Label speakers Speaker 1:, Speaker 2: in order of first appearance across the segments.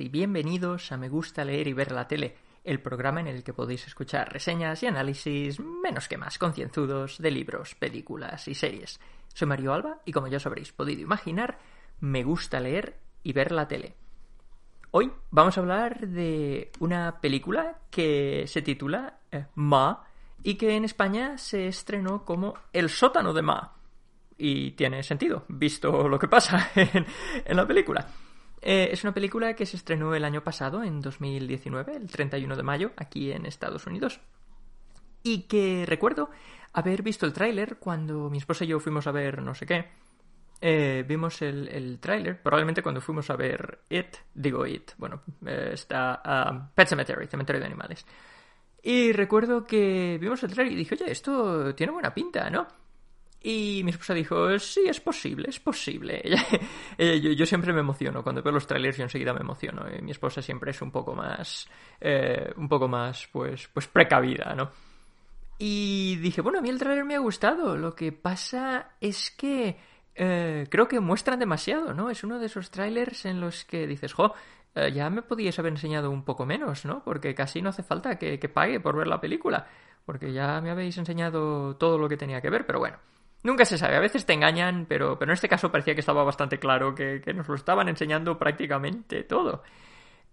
Speaker 1: Y bienvenidos a Me gusta leer y ver la tele, el programa en el que podéis escuchar reseñas y análisis menos que más concienzudos de libros, películas y series. Soy Mario Alba y como ya os habréis podido imaginar, me gusta leer y ver la tele. Hoy vamos a hablar de una película que se titula eh, Ma y que en España se estrenó como El sótano de Ma. Y tiene sentido, visto lo que pasa en la película. Eh, es una película que se estrenó el año pasado, en 2019, el 31 de mayo, aquí en Estados Unidos. Y que recuerdo haber visto el tráiler cuando mi esposa y yo fuimos a ver no sé qué. Eh, vimos el, el tráiler, probablemente cuando fuimos a ver It, digo It, bueno, eh, está um, Pet Cemetery, Cementerio de Animales. Y recuerdo que vimos el tráiler y dije, oye, esto tiene buena pinta, ¿no? Y mi esposa dijo, sí, es posible, es posible. yo, siempre me emociono, cuando veo los trailers yo enseguida me emociono. Y mi esposa siempre es un poco más, eh, un poco más, pues, pues precavida, ¿no? Y dije, bueno, a mí el trailer me ha gustado. Lo que pasa es que eh, creo que muestran demasiado, ¿no? Es uno de esos trailers en los que dices, jo, eh, ya me podíais haber enseñado un poco menos, ¿no? Porque casi no hace falta que, que pague por ver la película. Porque ya me habéis enseñado todo lo que tenía que ver, pero bueno. Nunca se sabe, a veces te engañan, pero, pero en este caso parecía que estaba bastante claro que, que nos lo estaban enseñando prácticamente todo.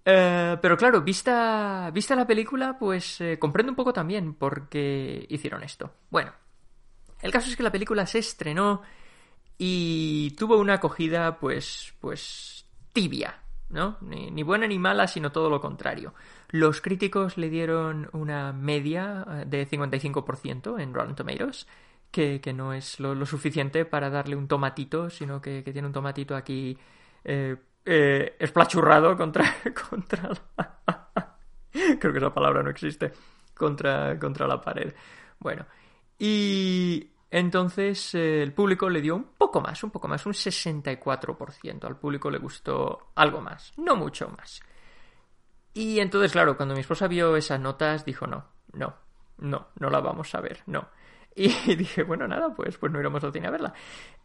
Speaker 1: Eh, pero claro, vista, vista la película, pues eh, comprendo un poco también por qué hicieron esto. Bueno, el caso es que la película se estrenó y tuvo una acogida, pues, pues tibia, ¿no? Ni, ni, buena ni mala, sino todo lo contrario. Los críticos le dieron una media eh, de 55% en Rotten Tomatoes que, no es lo, suficiente para darle un tomatito, sino que, tiene un tomatito aquí eh, eh, esplachurrado contra, contra. Creo que esa palabra no existe. Contra, contra la pared. Bueno, y entonces eh, el público le dio un poco más, un poco más, un 64%. Al público le gustó algo más, no mucho más. Y entonces, claro, cuando mi esposa vio esas notas, dijo, no, no, no, no la vamos a ver, no. Y dije, bueno, nada, pues, pues no iremos al cine a verla.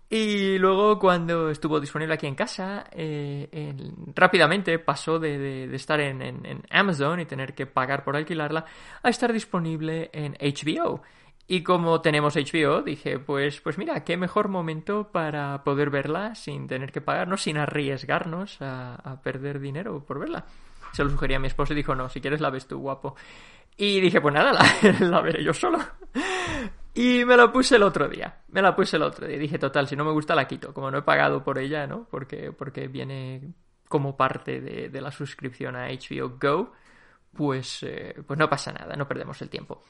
Speaker 1: Y luego cuando estuvo disponible aquí en casa, eh, en, rápidamente pasó de, de, estar en, en, en, Amazon y tener que pagar por alquilarla a estar disponible en HBO. Y como tenemos HBO, dije, pues, pues mira, qué mejor momento para poder verla sin tener que pagarnos, sin arriesgarnos a, a perder dinero por verla. Se lo sugería a mi esposo y dijo, no, si quieres la ves tú, guapo. Y dije, pues nada, la, la veré yo solo. Y me la puse el otro día. Me la puse el otro día. Dije, total, si no me gusta la quito. Como no he pagado por ella, ¿no? Porque, porque viene como parte de, la suscripción a HBO Go. Pues, eh, pues no pasa nada, no perdemos el tiempo.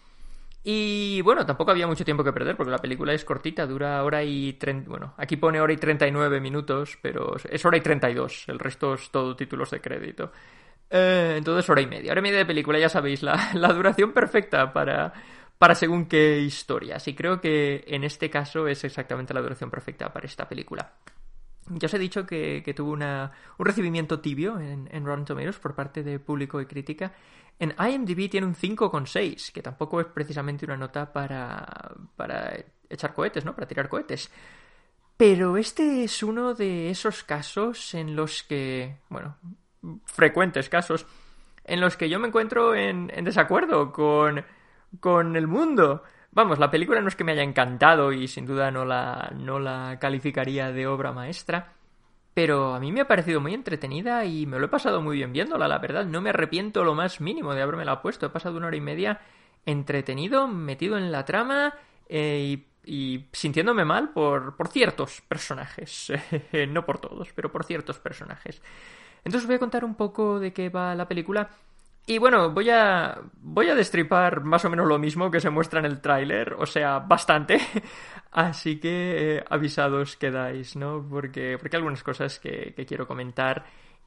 Speaker 1: Y bueno, tampoco había mucho tiempo que perder porque la película es cortita, dura hora y... Treinta... Bueno, aquí pone hora y 39 minutos, pero es hora y 32. El resto es todo títulos de crédito. Eh, entonces hora y media. Hora y media de película, ya sabéis, la, la duración perfecta para para según qué historias. Y creo que en este caso es exactamente la duración perfecta para esta película. Ya os he dicho que, tuvo una, un recibimiento tibio en, en, Rotten Tomatoes por parte de público y crítica. En IMDb tiene un 5,6, que tampoco es precisamente una nota para, para echar cohetes, ¿no? Para tirar cohetes. Pero este es uno de esos casos en los que, bueno, frecuentes casos, en los que yo me encuentro en, en desacuerdo con con el mundo. Vamos, la película no es que me haya encantado y sin duda no la, no la calificaría de obra maestra, pero a mí me ha parecido muy entretenida y me lo he pasado muy bien viéndola, la verdad. No me arrepiento lo más mínimo de haberme la puesto. He pasado una hora y media entretenido, metido en la trama eh, y, y, sintiéndome mal por, por ciertos personajes. no por todos, pero por ciertos personajes. Entonces voy a contar un poco de qué va la película. Y bueno, voy a, voy a destripar más o menos lo mismo que se muestra en el tráiler, o sea, bastante. Así que eh, avisados quedáis, ¿no? Porque, porque hay algunas cosas que, que quiero comentar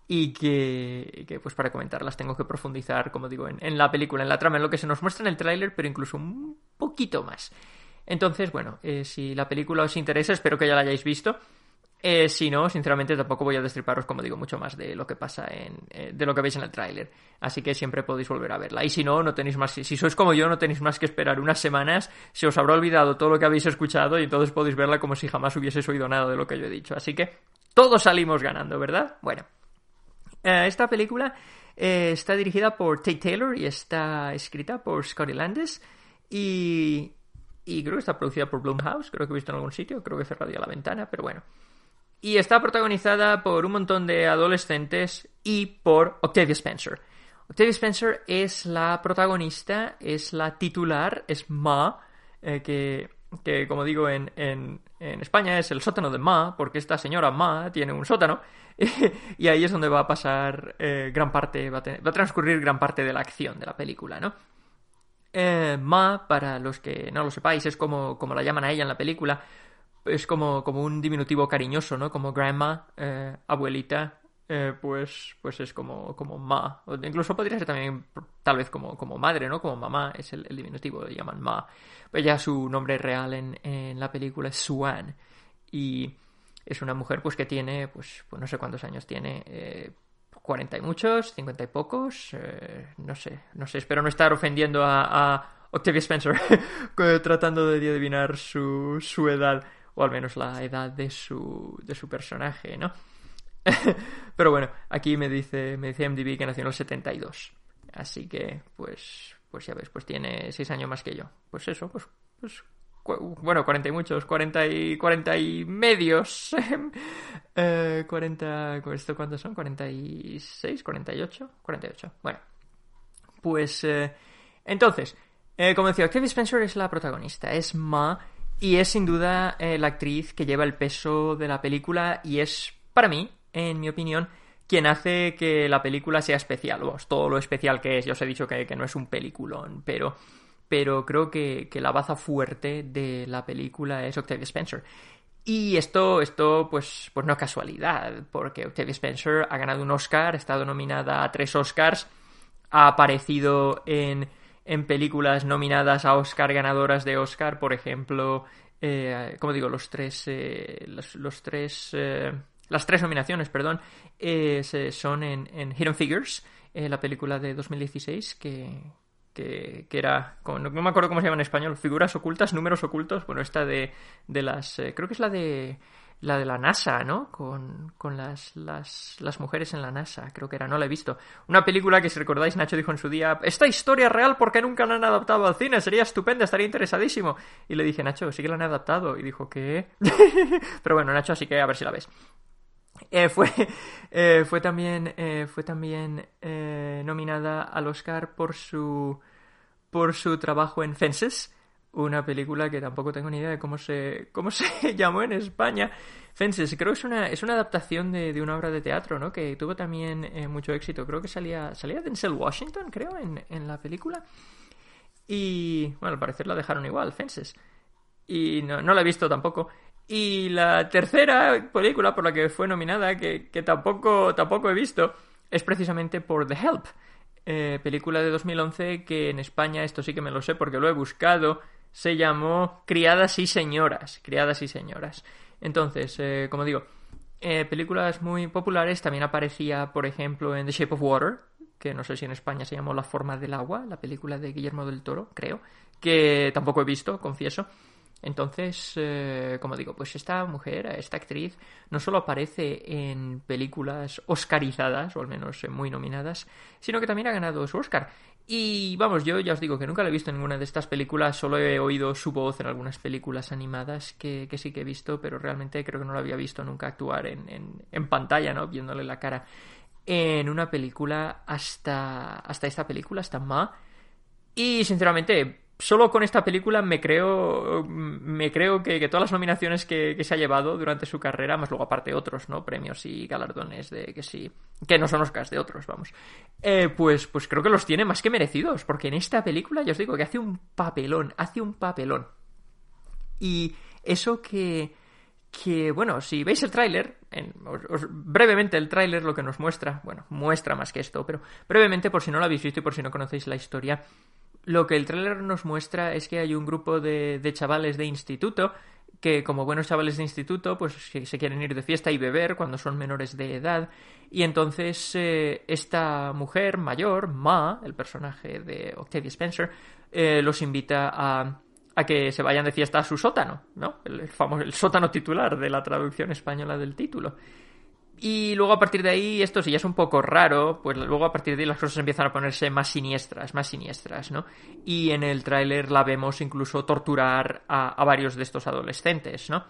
Speaker 1: y que, que, pues para comentarlas tengo que profundizar, como digo, en, en, la película, en la trama, en lo que se nos muestra en el tráiler, pero incluso un poquito más. Entonces, bueno, eh, si la película os interesa, espero que ya la hayáis visto. Eh, si no, sinceramente tampoco voy a destriparos, como digo, mucho más de lo que pasa en. Eh, de lo que veis en el tráiler. Así que siempre podéis volver a verla. Y si no, no tenéis más. Si sois como yo, no tenéis más que esperar unas semanas. Se os habrá olvidado todo lo que habéis escuchado y entonces podéis verla como si jamás hubieseis oído nada de lo que yo he dicho. Así que todos salimos ganando, ¿verdad? Bueno. Eh, esta película eh, está dirigida por Tate Taylor y está escrita por Scotty Landis y, y creo que está producida por Blumhouse, creo que he visto en algún sitio, creo que he cerrado ya la ventana, pero bueno. Y está protagonizada por un montón de adolescentes y por Octavia Spencer. Octavia Spencer es la protagonista, es la titular, es Ma, eh, que, que, como digo en, en, en, España es el sótano de Ma, porque esta señora Ma tiene un sótano, y ahí es donde va a pasar eh, gran parte, va a, va a, transcurrir gran parte de la acción de la película, ¿no? Eh, Ma, para los que no lo sepáis, es como, como la llaman a ella en la película, es como, como un diminutivo cariñoso, ¿no? Como grandma, eh, abuelita, eh, pues, pues es como, como ma. Incluso podría ser también tal vez como, como madre, ¿no? Como mamá, es el, diminutivo, le llaman ma. Ella su nombre real en, en la película es Suan. Y es una mujer pues que tiene, pues, pues no sé cuántos años tiene, eh, 40 y muchos, 50 y pocos, eh, no sé, no sé, espero no estar ofendiendo a, a Octavia Spencer tratando de adivinar su, su edad, o al menos la edad de su, de su personaje, ¿no? Pero bueno, aquí me dice, me dice MDB que nació en el 72. Así que, pues, pues ya ves, pues tiene 6 años más que yo. Pues eso, pues, pues bueno, 40 y muchos, 40 y 40 y medios. eh, 40, ¿esto cuántos son? 46, 48, 48. Bueno, pues eh, entonces, eh, como decía, Octavia Spencer es la protagonista, es Ma y es sin duda eh, la actriz que lleva el peso de la película y es, para mí, en mi opinión, quien hace que la película sea especial. Vamos, todo lo especial que es, ya os he dicho que, no es un peliculón, pero, pero creo que, que, la baza fuerte de la película es Octavia Spencer. Y esto, esto pues, pues no es casualidad, porque Octavia Spencer ha ganado un Oscar, ha estado nominada a tres Oscars, ha aparecido en, en películas nominadas a Oscar, ganadoras de Oscar, por ejemplo, eh, como digo, los tres, eh, los, tres eh, las tres nominaciones, perdón, eh, son en, en, Hidden Figures, eh, la película de 2016 que, que, que era, no me acuerdo cómo se llama en español, figuras ocultas, números ocultos, bueno, esta de, de las, eh, creo que es la de la de la NASA, ¿no? Con, con las, las, las, mujeres en la NASA, creo que era, no la he visto. Una película que, si recordáis, Nacho dijo en su día, esta historia real porque nunca la han adaptado al cine, sería estupenda, estaría interesadísimo. Y le dije, Nacho, sí que la han adaptado. Y dijo, ¿qué? Pero bueno, Nacho, así que a ver si la ves. Eh, fue, eh, fue también, eh, fue también eh, nominada al Oscar por su, por su trabajo en Fences, una película que tampoco tengo ni idea de cómo se, cómo se llamó en España. Fences, creo que es una, es una adaptación de, de una obra de teatro, ¿no? Que tuvo también eh, mucho éxito. Creo que salía, salía Denzel Washington, creo, en, en la película. Y, bueno, al parecer la dejaron igual, Fences. Y no, no la he visto tampoco. Y la tercera película por la que fue nominada, que, que tampoco, tampoco he visto, es precisamente por The Help. Eh, película de 2011 que en España, esto sí que me lo sé porque lo he buscado, se llamó Criadas y Señoras. Criadas y Señoras. Entonces, eh, como digo, eh, películas muy populares. También aparecía, por ejemplo, en The Shape of Water, que no sé si en España se llamó La Forma del Agua, la película de Guillermo del Toro, creo, que tampoco he visto, confieso. Entonces, eh, como digo, pues esta mujer, esta actriz, no solo aparece en películas oscarizadas, o al menos muy nominadas, sino que también ha ganado su Oscar. Y vamos, yo ya os digo que nunca la he visto en ninguna de estas películas, solo he oído su voz en algunas películas animadas que, sí que he visto, pero realmente creo que no la había visto nunca actuar en, en, en pantalla, ¿no? Viéndole la cara en una película hasta, hasta esta película, hasta Ma. Y sinceramente, solo con esta película me creo me creo que, que todas las nominaciones que, que, se ha llevado durante su carrera, más luego aparte otros, ¿no? Premios y galardones de que sí, que no son Oscars de otros, vamos. Eh, pues, pues creo que los tiene más que merecidos, porque en esta película ya os digo que hace un papelón, hace un papelón. Y eso que, que bueno, si veis el tráiler, brevemente el tráiler lo que nos muestra, bueno, muestra más que esto, pero brevemente por si no lo habéis visto y por si no conocéis la historia, lo que el tráiler nos muestra es que hay un grupo de, chavales de instituto que como buenos chavales de instituto pues se quieren ir de fiesta y beber cuando son menores de edad y entonces eh, esta mujer mayor, Ma, el personaje de Octavia Spencer, eh, los invita a, a, que se vayan de fiesta a su sótano, ¿no? El, famoso, el sótano titular de la traducción española del título. Y luego a partir de ahí, esto sí ya es un poco raro, pues luego a partir de ahí las cosas empiezan a ponerse más siniestras, más siniestras, ¿no? Y en el tráiler la vemos incluso torturar a, varios de estos adolescentes, ¿no?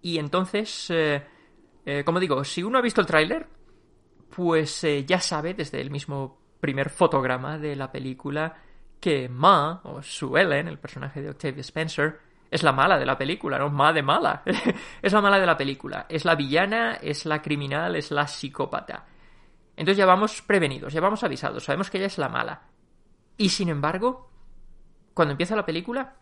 Speaker 1: Y entonces, eh, eh, como digo, si uno ha visto el tráiler, pues eh, ya sabe desde el mismo primer fotograma de la película que Ma, o Sue Ellen, el personaje de Octavia Spencer, es la mala de la película, ¿no? Ma de mala. es la mala de la película. Es la villana, es la criminal, es la psicópata. Entonces ya vamos prevenidos, ya vamos avisados, sabemos que ella es la mala. Y sin embargo, cuando empieza la película,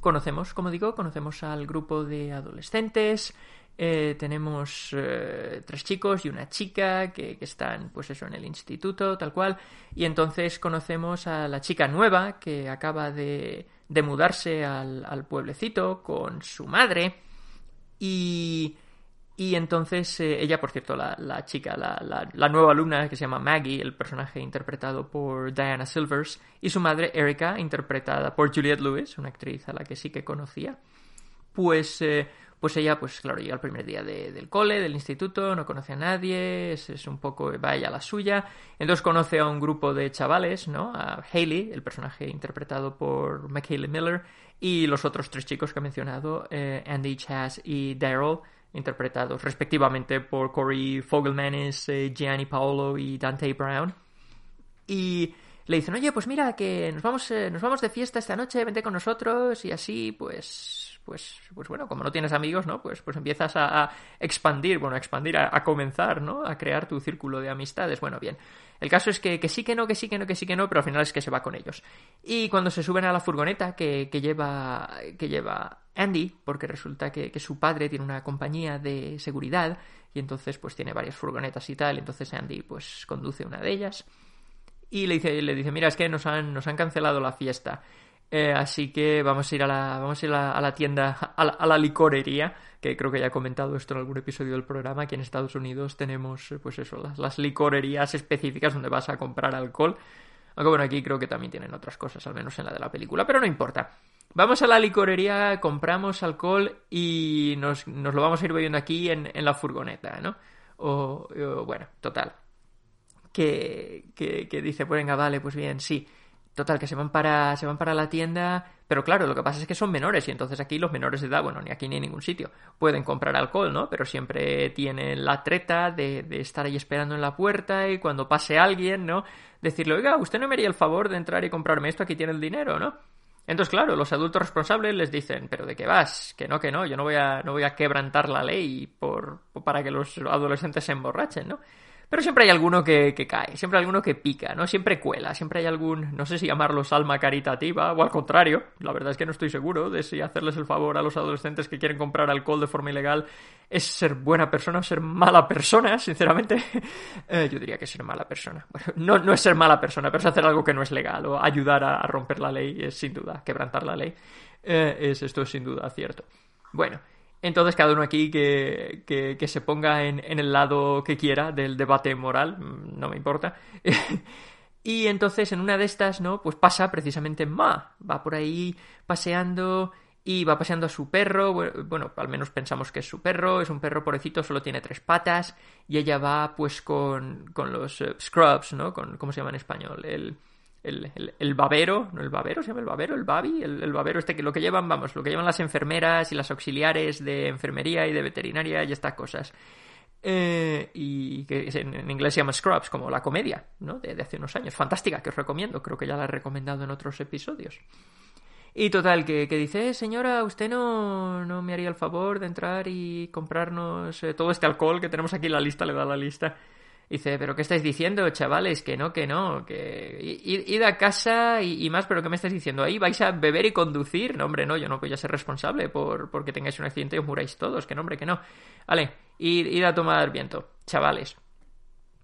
Speaker 1: conocemos, como digo, conocemos al grupo de adolescentes, eh, tenemos eh, tres chicos y una chica que, están, pues eso, en el instituto, tal cual. Y entonces conocemos a la chica nueva que acaba de, de mudarse al, pueblecito con su madre. Y, y entonces eh, ella, por cierto, la, la chica, la, la, nueva alumna que se llama Maggie, el personaje interpretado por Diana Silvers, y su madre Erika, interpretada por Juliette Lewis, una actriz a la que sí que conocía, pues pues ella, pues claro, llega el primer día del cole, del instituto, no conoce a nadie, es, un poco, va ella a la suya, entonces conoce a un grupo de chavales, ¿no? A Hayley, el personaje interpretado por McHaley Miller, y los otros tres chicos que he mencionado, eh, Andy, Chaz y Daryl, interpretados respectivamente por Corey Fogelmanis, eh, Gianni Paolo y Dante Brown. Y le dicen, oye, pues mira, que nos vamos, eh, nos vamos de fiesta esta noche, vente con nosotros, y así, pues, pues, pues bueno, como no tienes amigos, ¿no? Pues, pues empiezas a, expandir, bueno, a expandir, a, comenzar, ¿no? A crear tu círculo de amistades. Bueno, bien. El caso es que, que, sí que no, que sí que no, que sí que no, pero al final es que se va con ellos. Y cuando se suben a la furgoneta que, que lleva, que lleva Andy, porque resulta que, que, su padre tiene una compañía de seguridad y entonces pues tiene varias furgonetas y tal, entonces Andy pues conduce una de ellas y le dice, le dice mira, es que nos han, nos han cancelado la fiesta. Eh, así que vamos a ir a la, vamos a ir a la, tienda, a la, licorería, que creo que ya he comentado esto en algún episodio del programa. Aquí en Estados Unidos tenemos, eh, pues eso, las, licorerías específicas donde vas a comprar alcohol. Aunque bueno, aquí creo que también tienen otras cosas, al menos en la de la película, pero no importa. Vamos a la licorería, compramos alcohol y nos, nos lo vamos a ir bebiendo aquí en, en la furgoneta, ¿no? O, bueno, total. Que, que, que dice, pues venga, vale, pues bien, sí. Total, que se van para, se van para la tienda, pero claro, lo que pasa es que son menores y entonces aquí los menores de edad, bueno, ni aquí ni en ningún sitio, pueden comprar alcohol, ¿no? Pero siempre tienen la treta de, estar ahí esperando en la puerta y cuando pase alguien, ¿no? Decirle, oiga, usted no me haría el favor de entrar y comprarme esto, aquí tiene el dinero, ¿no? Entonces, claro, los adultos responsables les dicen, pero ¿de qué vas? Que no, que no, yo no voy a, no voy a quebrantar la ley por, para que los adolescentes se emborrachen, ¿no? Pero siempre hay alguno que, cae, siempre hay alguno que pica, ¿no? Siempre cuela, siempre hay algún, no sé si llamarlo salma caritativa o al contrario, la verdad es que no estoy seguro de si hacerles el favor a los adolescentes que quieren comprar alcohol de forma ilegal es ser buena persona o ser mala persona, sinceramente. Eh, yo diría que ser mala persona. Bueno, no, no es ser mala persona, pero es hacer algo que no es legal o ayudar a, romper la ley, es sin duda, quebrantar la ley. Eh, es, esto es sin duda cierto. Bueno, entonces cada uno aquí que, que, se ponga en, en, el lado que quiera del debate moral, mm, no me importa. y entonces en una de estas, ¿no? Pues pasa precisamente Ma, va por ahí paseando y va paseando a su perro, bueno, al menos pensamos que es su perro, es un perro pobrecito, solo tiene tres patas, y ella va pues con, con los eh, scrubs, ¿no? Con, ¿Cómo se llama en español? El, el, el, babero, ¿no el babero? ¿Se llama el babero? ¿El babi? El, babero este que lo que llevan, vamos, lo que llevan las enfermeras y las auxiliares de enfermería y de veterinaria y estas cosas. Eh, y que en, inglés se llama Scrubs, como la comedia, ¿no? De, hace unos años. Fantástica, que os recomiendo. Creo que ya la he recomendado en otros episodios. Y total, que, dice, eh, señora, ¿usted no, no me haría el favor de entrar y comprarnos eh, todo este alcohol que tenemos aquí en la lista? Le da la lista. Dice, pero ¿qué estáis diciendo, chavales? Que no, que no, que id, a casa y, más, pero ¿qué me estáis diciendo? ¿Ahí vais a beber y conducir? No, hombre, no, yo no voy a ser responsable por porque tengáis un accidente y os muráis todos, que no, hombre, que no. Vale, id, a tomar viento, chavales.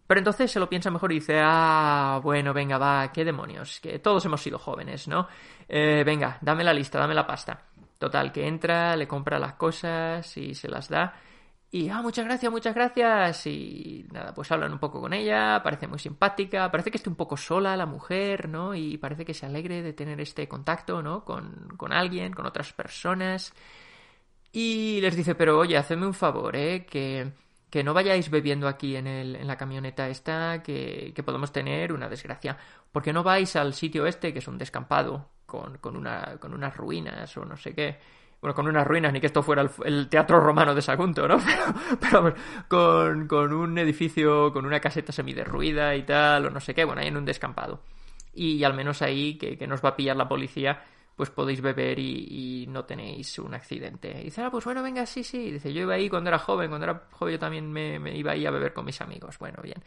Speaker 1: Pero entonces se lo piensa mejor y dice, ah, bueno, venga, va, qué demonios, que todos hemos sido jóvenes, ¿no? Eh, venga, dame la lista, dame la pasta. Total, que entra, le compra las cosas y se las da. Y, ah, muchas gracias, muchas gracias. Y nada, pues hablan un poco con ella, parece muy simpática, parece que esté un poco sola la mujer, ¿no? Y parece que se alegre de tener este contacto, ¿no? Con, con alguien, con otras personas. Y les dice, pero oye, hacedme un favor, ¿eh? Que, que no vayáis bebiendo aquí en, el, en la camioneta esta, que, que, podemos tener una desgracia. Porque no vais al sitio este, que es un descampado, con, con, una, con unas ruinas o no sé qué. Bueno, con unas ruinas, ni que esto fuera el, teatro romano de Sagunto, ¿no? Pero, con, con, un edificio, con una caseta semiderruida y tal, o no sé qué, bueno, ahí en un descampado. Y, al menos ahí, que, que nos va a pillar la policía, pues podéis beber y, no tenéis un accidente. Y dice, ah, pues bueno, venga, sí, sí. Dice, yo iba ahí cuando era joven, cuando era joven yo también me, iba ahí a beber con mis amigos. Bueno, bien.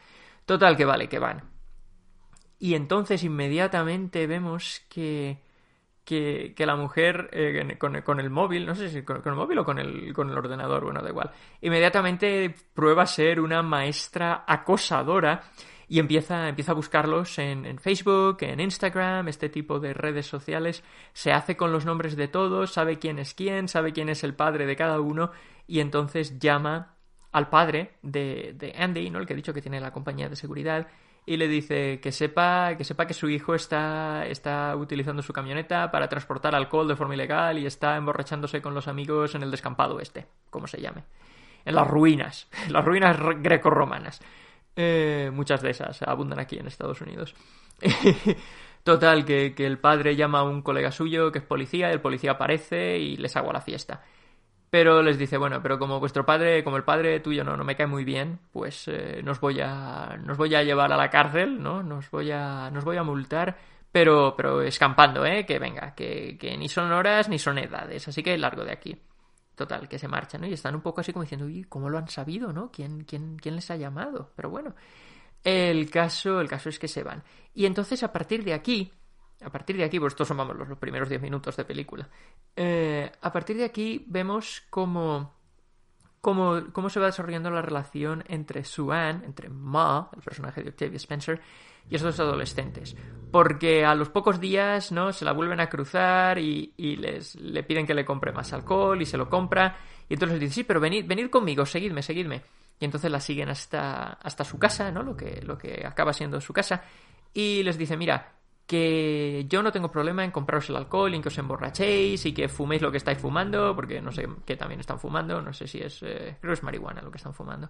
Speaker 1: Total, que vale, que van. Y entonces inmediatamente vemos que, que, la mujer eh, con, el móvil, no sé si con, el móvil o con el, con el ordenador, bueno, da igual, inmediatamente prueba a ser una maestra acosadora y empieza, empieza a buscarlos en, en, Facebook, en Instagram, este tipo de redes sociales, se hace con los nombres de todos, sabe quién es quién, sabe quién es el padre de cada uno y entonces llama al padre de, de Andy, ¿no? el que ha dicho que tiene la compañía de seguridad, y le dice que sepa que sepa que su hijo está, está utilizando su camioneta para transportar alcohol de forma ilegal y está emborrachándose con los amigos en el descampado este, como se llame. En las ruinas, las ruinas greco-romanas. Eh, muchas de esas abundan aquí en Estados Unidos. Total, que, el padre llama a un colega suyo que es policía, el policía aparece y les hago la fiesta. Pero les dice, bueno, pero como vuestro padre, como el padre tuyo no, no me cae muy bien, pues eh, nos voy a. nos voy a llevar a la cárcel, ¿no? Nos voy a. nos voy a multar, pero, pero escampando, ¿eh? Que venga, que, que ni son horas ni son edades, así que largo de aquí. Total, que se marchan, ¿no? Y están un poco así como diciendo, uy, ¿cómo lo han sabido, no? ¿Quién, quién, quién les ha llamado? Pero bueno, el caso, el caso es que se van. Y entonces, a partir de aquí, a partir de aquí, pues estos son, los, primeros 10 minutos de película. Eh, a partir de aquí vemos cómo, cómo, cómo se va desarrollando la relación entre Sue entre Ma, el personaje de Octavia Spencer, y esos adolescentes. Porque a los pocos días, ¿no? Se la vuelven a cruzar y, les le piden que le compre más alcohol y se lo compra. Y entonces les dice, sí, pero venid, venid conmigo, seguidme, seguidme. Y entonces la siguen hasta, hasta su casa, ¿no? Lo que, lo que acaba siendo su casa. Y les dice, mira, que yo no tengo problema en compraros el alcohol y que os emborrachéis y que fuméis lo que estáis fumando, porque no sé qué también están fumando, no sé si es, eh, creo que es marihuana lo que están fumando.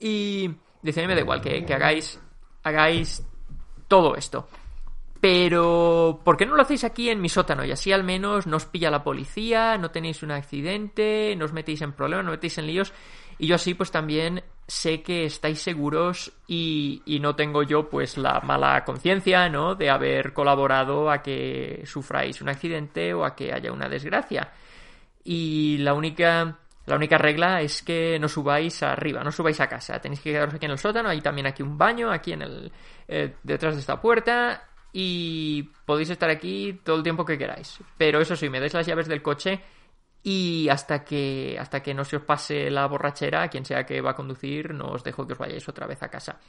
Speaker 1: Y dice, me da igual que, que hagáis, hagáis todo esto. Pero, ¿por qué no lo hacéis aquí en mi sótano? Y así al menos no os pilla la policía, no tenéis un accidente, no os metéis en problemas, no os metéis en líos. Y yo así pues también sé que estáis seguros y, y no tengo yo pues la mala conciencia, ¿no? De haber colaborado a que sufráis un accidente o a que haya una desgracia. Y la única la única regla es que no subáis arriba, no subáis a casa. Tenéis que quedaros aquí en el sótano. Hay también aquí un baño, aquí en el eh, detrás de esta puerta. Y podéis estar aquí todo el tiempo que queráis. Pero eso sí, me dais las llaves del coche y hasta que hasta que no se os pase la borrachera, quien sea que va a conducir, no os dejo que os vayáis otra vez a casa.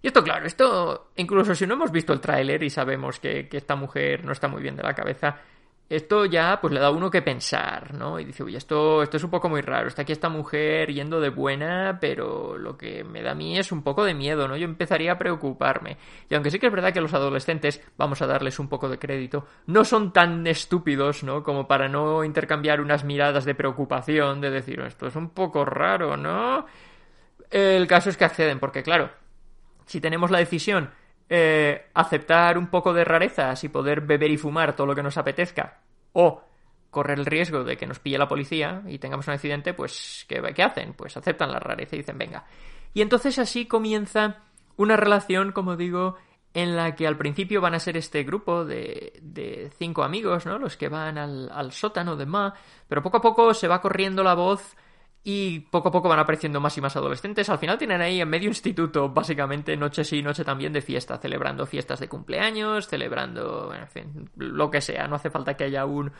Speaker 1: Y esto, claro, esto, incluso si no hemos visto el tráiler y sabemos que, que esta mujer no está muy bien de la cabeza, esto ya pues le da a uno que pensar, ¿no? Y dice, uy, esto, esto es un poco muy raro, está aquí esta mujer yendo de buena, pero lo que me da a mí es un poco de miedo, ¿no? Yo empezaría a preocuparme. Y aunque sí que es verdad que los adolescentes, vamos a darles un poco de crédito, no son tan estúpidos, ¿no? Como para no intercambiar unas miradas de preocupación, de decir, esto es un poco raro, ¿no? El caso es que acceden, porque claro, si tenemos la decisión eh, aceptar un poco de rarezas y poder beber y fumar todo lo que nos apetezca, o correr el riesgo de que nos pille la policía y tengamos un accidente, pues, ¿qué, qué hacen? Pues aceptan la rareza y dicen, venga. Y entonces así comienza una relación, como digo, en la que al principio van a ser este grupo de, de cinco amigos, ¿no? Los que van al, al sótano de Ma, pero poco a poco se va corriendo la voz y poco a poco van apareciendo más y más adolescentes. Al final tienen ahí en medio instituto, básicamente, noche sí, noche también de fiesta, celebrando fiestas de cumpleaños, celebrando, en fin, lo que sea. No hace falta que haya un,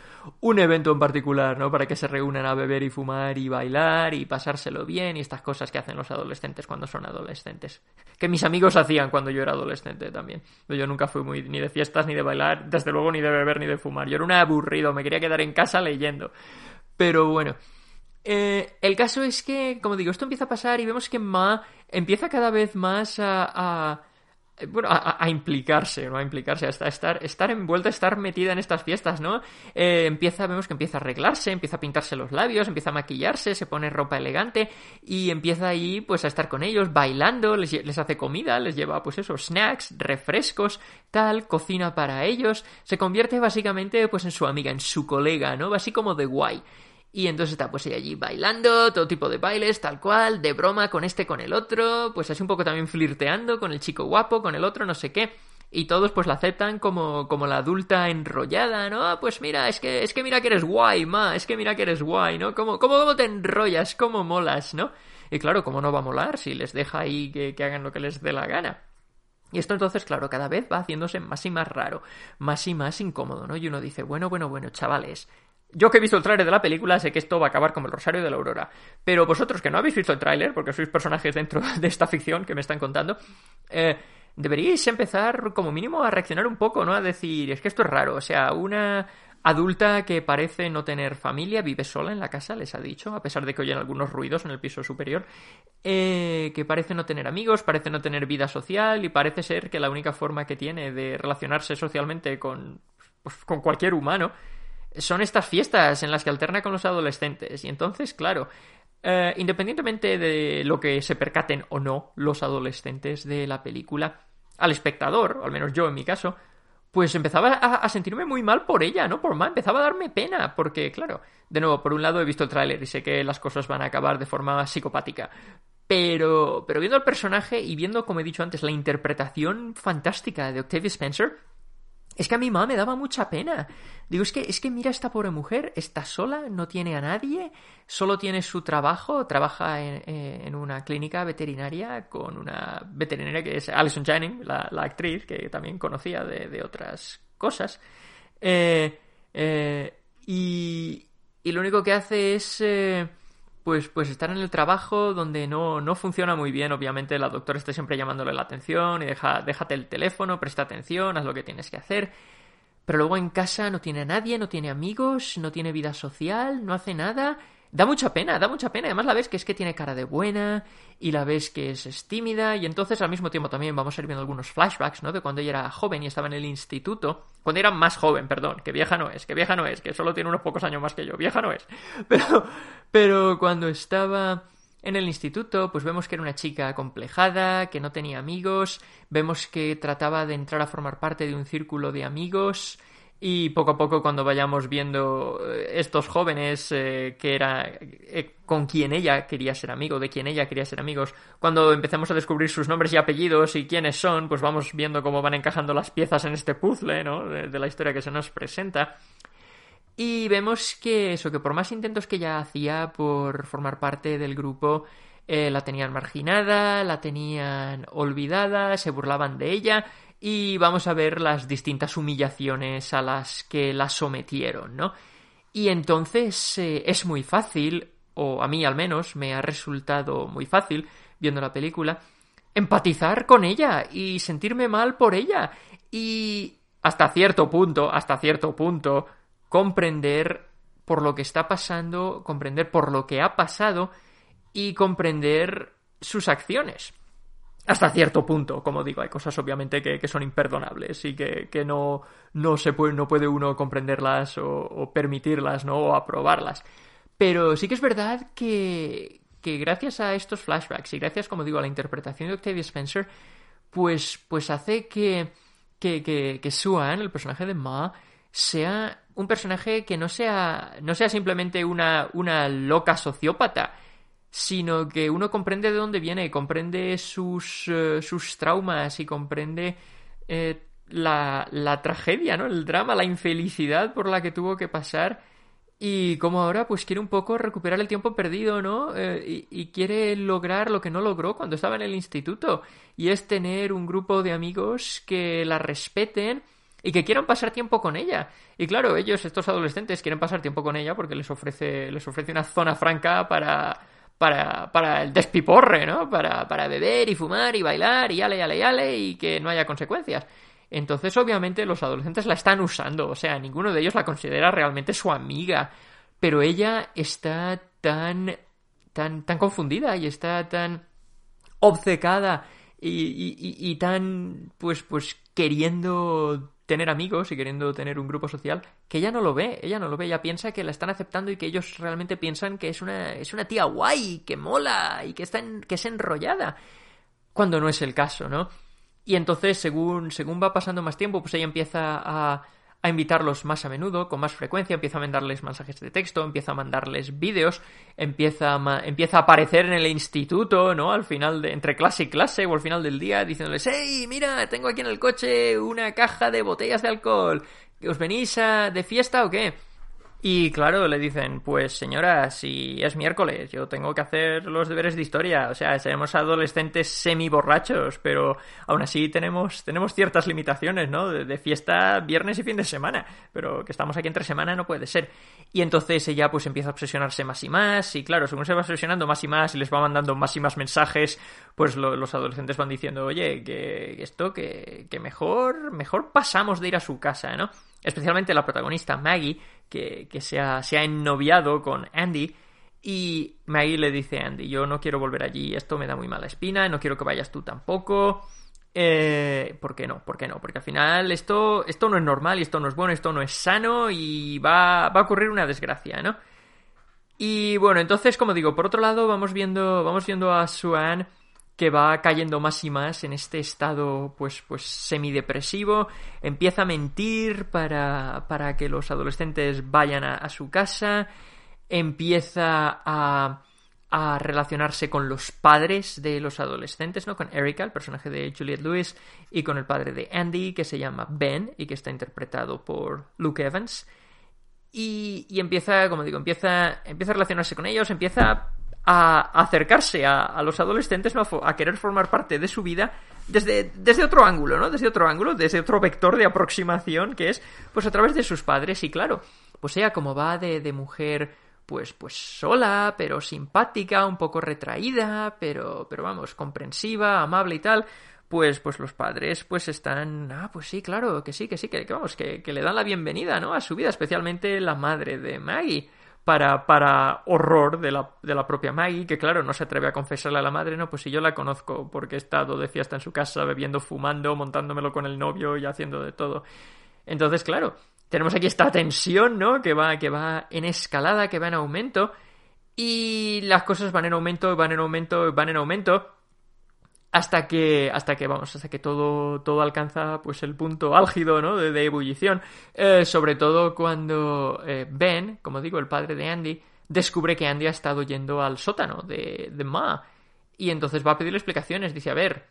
Speaker 1: un evento en particular, ¿no? Para que se reúnan a beber y fumar y bailar y pasárselo bien y estas cosas que hacen los adolescentes cuando son adolescentes. Que mis amigos hacían cuando yo era adolescente también. Yo nunca fui muy ni de fiestas, ni de bailar, desde luego ni de beber, ni de fumar. Yo era un aburrido, me quería quedar en casa leyendo. Pero bueno. Eh, el caso es que, como digo, esto empieza a pasar y vemos que Ma empieza cada vez más a, bueno, a, implicarse, ¿no? A implicarse, hasta estar, estar envuelta, estar metida en estas fiestas, ¿no? Eh, empieza, vemos que empieza a arreglarse, empieza a pintarse los labios, empieza a maquillarse, se pone ropa elegante y empieza ahí, pues, a estar con ellos, bailando, les, les hace comida, les lleva, pues eso, snacks, refrescos, tal, cocina para ellos, se convierte básicamente, pues, en su amiga, en su colega, ¿no? Así como de guay. Y entonces está pues ella allí bailando, todo tipo de bailes, tal cual, de broma con este, con el otro, pues así un poco también flirteando con el chico guapo, con el otro, no sé qué. Y todos pues la aceptan como, como la adulta enrollada, ¿no? Ah, pues mira, es que, es que mira que eres guay, ma, es que mira que eres guay, ¿no? ¿Cómo, cómo, te enrollas? ¿Cómo molas, no? Y claro, ¿cómo no va a molar si les deja ahí que, que hagan lo que les dé la gana? Y esto entonces, claro, cada vez va haciéndose más y más raro, más y más incómodo, ¿no? Y uno dice, bueno, bueno, bueno, chavales, yo que he visto el tráiler de la película sé que esto va a acabar como el Rosario de la Aurora. Pero vosotros que no habéis visto el tráiler, porque sois personajes dentro de esta ficción que me están contando, eh, deberíais empezar como mínimo a reaccionar un poco, ¿no? A decir, es que esto es raro. O sea, una adulta que parece no tener familia, vive sola en la casa, les ha dicho, a pesar de que oyen algunos ruidos en el piso superior, eh, que parece no tener amigos, parece no tener vida social y parece ser que la única forma que tiene de relacionarse socialmente con, pues, con cualquier humano son estas fiestas en las que alterna con los adolescentes. Y entonces, claro, eh, independientemente de lo que se percaten o no los adolescentes de la película, al espectador, o al menos yo en mi caso, pues empezaba a, sentirme muy mal por ella, ¿no? Por mal, empezaba a darme pena, porque, claro, de nuevo, por un lado he visto el tráiler y sé que las cosas van a acabar de forma psicopática. Pero, pero viendo el personaje y viendo, como he dicho antes, la interpretación fantástica de Octavia Spencer, es que a mi mamá me daba mucha pena. Digo, es que, es que mira esta pobre mujer, está sola, no tiene a nadie, solo tiene su trabajo, trabaja en, eh, una clínica veterinaria con una veterinaria que es Alison Jannings, la, actriz, que también conocía de, otras cosas. Eh, eh, y, y, lo único que hace es pues, pues estar en el trabajo donde no, no funciona muy bien, obviamente la doctora está siempre llamándole la atención y deja, déjate el teléfono, presta atención, haz lo que tienes que hacer. Pero luego en casa no tiene a nadie, no tiene amigos, no tiene vida social, no hace nada da mucha pena, da mucha pena. Además la ves que es que tiene cara de buena y la ves que es, tímida y entonces al mismo tiempo también vamos a ir viendo algunos flashbacks, ¿no? De cuando ella era joven y estaba en el instituto. Cuando era más joven, perdón, que vieja no es, que vieja no es, que solo tiene unos pocos años más que yo, vieja no es. Pero, pero cuando estaba en el instituto, pues vemos que era una chica acomplejada, que no tenía amigos, vemos que trataba de entrar a formar parte de un círculo de amigos, y poco a poco cuando vayamos viendo eh, estos jóvenes eh, que era eh, con quien ella quería ser amigo, de quien ella quería ser amigos, cuando empecemos a descubrir sus nombres y apellidos y quiénes son, pues vamos viendo cómo van encajando las piezas en este puzzle, ¿no? De, la historia que se nos presenta. Y vemos que eso, que por más intentos que ella hacía por formar parte del grupo, la tenían marginada, la tenían olvidada, se burlaban de ella y vamos a ver las distintas humillaciones a las que la sometieron, ¿no? Y entonces eh, es muy fácil, o a mí al menos me ha resultado muy fácil, viendo la película, empatizar con ella y sentirme mal por ella y hasta cierto punto, hasta cierto punto, comprender por lo que está pasando, comprender por lo que ha pasado y comprender sus acciones hasta cierto punto, como digo, hay cosas obviamente que, son imperdonables y que, no, no, se puede, no puede uno comprenderlas o, permitirlas, ¿no? O aprobarlas. Pero sí que es verdad que, que gracias a estos flashbacks y gracias, como digo, a la interpretación de Octavia Spencer, pues, pues hace que, que, que, que Suan, el personaje de Ma, sea un personaje que no sea, no sea simplemente una, una loca sociópata, sino que uno comprende de dónde viene, comprende sus, eh, sus traumas y comprende eh, la, la, tragedia, ¿no? El drama, la infelicidad por la que tuvo que pasar y como ahora pues quiere un poco recuperar el tiempo perdido, ¿no? Eh, y, y, quiere lograr lo que no logró cuando estaba en el instituto y es tener un grupo de amigos que la respeten y que quieran pasar tiempo con ella. Y claro, ellos, estos adolescentes, quieren pasar tiempo con ella porque les ofrece, les ofrece una zona franca para para, para el despiporre, ¿no? Para, para beber y fumar y bailar y ale, ale, ale y que no haya consecuencias. Entonces, obviamente, los adolescentes la están usando, o sea, ninguno de ellos la considera realmente su amiga, pero ella está tan, tan, tan confundida y está tan obcecada y, tan, pues, pues queriendo tener amigos y queriendo tener un grupo social, que ella no lo ve, ella no lo ve, ella piensa que la están aceptando y que ellos realmente piensan que es una, es una tía guay, que mola y que, está que es enrollada, cuando no es el caso, ¿no? Y entonces, según, según va pasando más tiempo, pues ella empieza a a invitarlos más a menudo, con más frecuencia, empieza a mandarles mensajes de texto, empieza a mandarles vídeos, empieza a, empieza a aparecer en el instituto, ¿no? Al final de, entre clase y clase o al final del día, diciéndoles, hey, mira, tengo aquí en el coche una caja de botellas de alcohol, ¿os venís a, de fiesta o qué? Y claro, le dicen, pues señora, si es miércoles, yo tengo que hacer los deberes de historia. O sea, seremos adolescentes semi borrachos, pero aún así tenemos, tenemos ciertas limitaciones, ¿no? De, fiesta viernes y fin de semana. Pero que estamos aquí entre semana no puede ser. Y entonces ella pues empieza a obsesionarse más y más. Y claro, según se va obsesionando más y más y les va mandando más y más mensajes, pues los adolescentes van diciendo, oye, que, esto, que, que mejor, mejor pasamos de ir a su casa, ¿no? especialmente la protagonista Maggie, que, se, ha, se, ha, ennoviado con Andy. Y Maggie le dice a Andy, yo no quiero volver allí, esto me da muy mala espina, no quiero que vayas tú tampoco. Eh, ¿Por qué no? ¿Por qué no? Porque al final esto, esto no es normal y esto no es bueno, esto no es sano y va, va a ocurrir una desgracia, ¿no? Y bueno, entonces, como digo, por otro lado, vamos viendo, vamos viendo a Swan que va cayendo más y más en este estado pues, pues semidepresivo, empieza a mentir para, para que los adolescentes vayan a, su casa, empieza a, relacionarse con los padres de los adolescentes, ¿no? Con Erika, el personaje de Juliette Lewis, y con el padre de Andy, que se llama Ben y que está interpretado por Luke Evans. Y, y empieza, como digo, empieza, empieza a relacionarse con ellos, empieza a acercarse a, los adolescentes, ¿no? a querer formar parte de su vida desde, desde otro ángulo, ¿no? Desde otro ángulo, desde otro vector de aproximación que es, pues a través de sus padres. Y claro, pues ella como va de, de mujer, pues, pues sola, pero simpática, un poco retraída, pero, pero vamos, comprensiva, amable y tal, pues, pues los padres pues están, ah, pues sí, claro, que sí, que sí, que, que vamos, que, que le dan la bienvenida, ¿no? A su vida, especialmente la madre de Maggie para, para horror de la, de la propia Maggie, que claro, no se atreve a confesarle a la madre, no, pues si yo la conozco porque he estado de fiesta en su casa, bebiendo, fumando, montándomelo con el novio y haciendo de todo. Entonces, claro, tenemos aquí esta tensión, ¿no? Que va, que va en escalada, que va en aumento, y las cosas van en aumento, van en aumento, van en aumento, hasta que hasta que vamos hasta que todo todo alcanza pues el punto álgido no de, ebullición. Eh, sobre todo cuando eh, Ben como digo el padre de Andy descubre que Andy ha estado yendo al sótano de, de Ma. Y entonces va a pedirle explicaciones. Dice a ver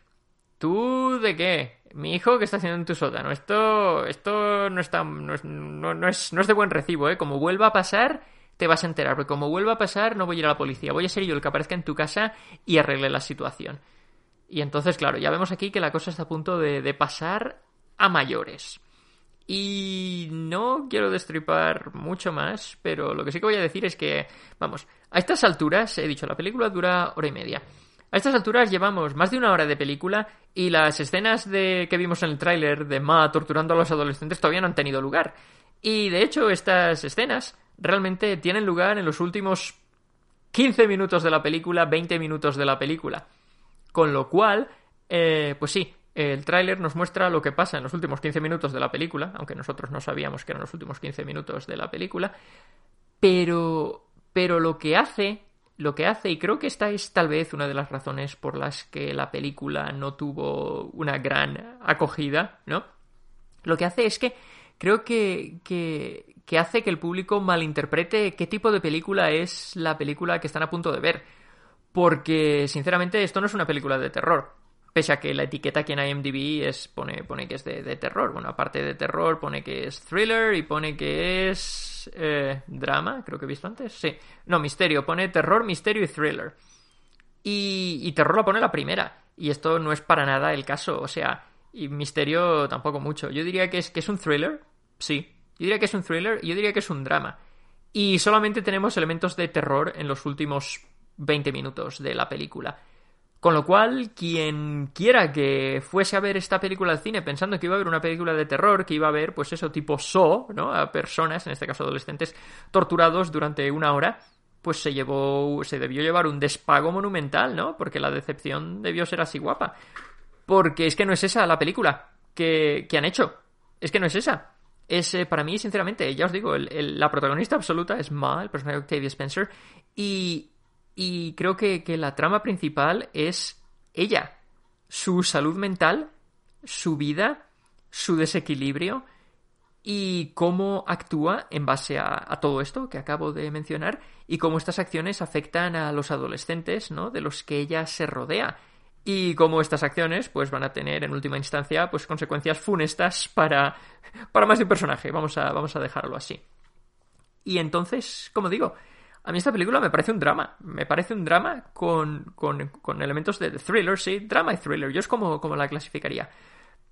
Speaker 1: tú de qué mi hijo qué está haciendo en tu sótano. Esto esto no está no es, no, es, no es de buen recibo eh como vuelva a pasar te vas a enterar porque como vuelva a pasar no voy a ir a la policía. Voy a ser yo el que aparezca en tu casa y arregle la situación y entonces, claro, ya vemos aquí que la cosa está a punto de, pasar a mayores. Y no quiero destripar mucho más, pero lo que sí que voy a decir es que, vamos, a estas alturas, he dicho, la película dura hora y media. A estas alturas llevamos más de una hora de película y las escenas de que vimos en el tráiler de Ma torturando a los adolescentes todavía no han tenido lugar. Y de hecho, estas escenas realmente tienen lugar en los últimos 15 minutos de la película, 20 minutos de la película. Con lo cual, eh, pues sí, el tráiler nos muestra lo que pasa en los últimos 15 minutos de la película, aunque nosotros no sabíamos que eran los últimos 15 minutos de la película, pero, pero lo que hace, lo que hace, y creo que esta es tal vez una de las razones por las que la película no tuvo una gran acogida, ¿no? Lo que hace es que creo que, que, que hace que el público malinterprete qué tipo de película es la película que están a punto de ver porque sinceramente esto no es una película de terror. Pese a que la etiqueta aquí en IMDb es, pone, pone que es de, terror. Bueno, aparte de terror, pone que es thriller y pone que es eh, drama, creo que he visto antes. Sí. No, misterio. Pone terror, misterio y thriller. Y, y terror lo pone la primera. Y esto no es para nada el caso. O sea, y misterio tampoco mucho. Yo diría que es, que es un thriller. Sí. Yo diría que es un thriller y yo diría que es un drama. Y solamente tenemos elementos de terror en los últimos 20 minutos de la película. Con lo cual, quien quiera que fuese a ver esta película al cine pensando que iba a haber una película de terror, que iba a ver, pues eso, tipo So, ¿no? A personas, en este caso adolescentes, torturados durante una hora, pues se llevó, se debió llevar un despago monumental, ¿no? Porque la decepción debió ser así guapa. Porque es que no es esa la película que, que han hecho. Es que no es esa. Es, eh, para mí, sinceramente, ya os digo, la protagonista absoluta es Ma, el personaje de Octavia Spencer, y, y creo que, que la trama principal es ella, su salud mental, su vida, su desequilibrio y cómo actúa en base a, todo esto que acabo de mencionar y cómo estas acciones afectan a los adolescentes, ¿no? De los que ella se rodea y cómo estas acciones pues van a tener en última instancia pues consecuencias funestas para para más de un personaje, vamos a vamos a dejarlo así. Y entonces, como digo, a mí esta película me parece un drama, me parece un drama con, con, con elementos de thriller, sí, drama y thriller, yo es como, como la clasificaría,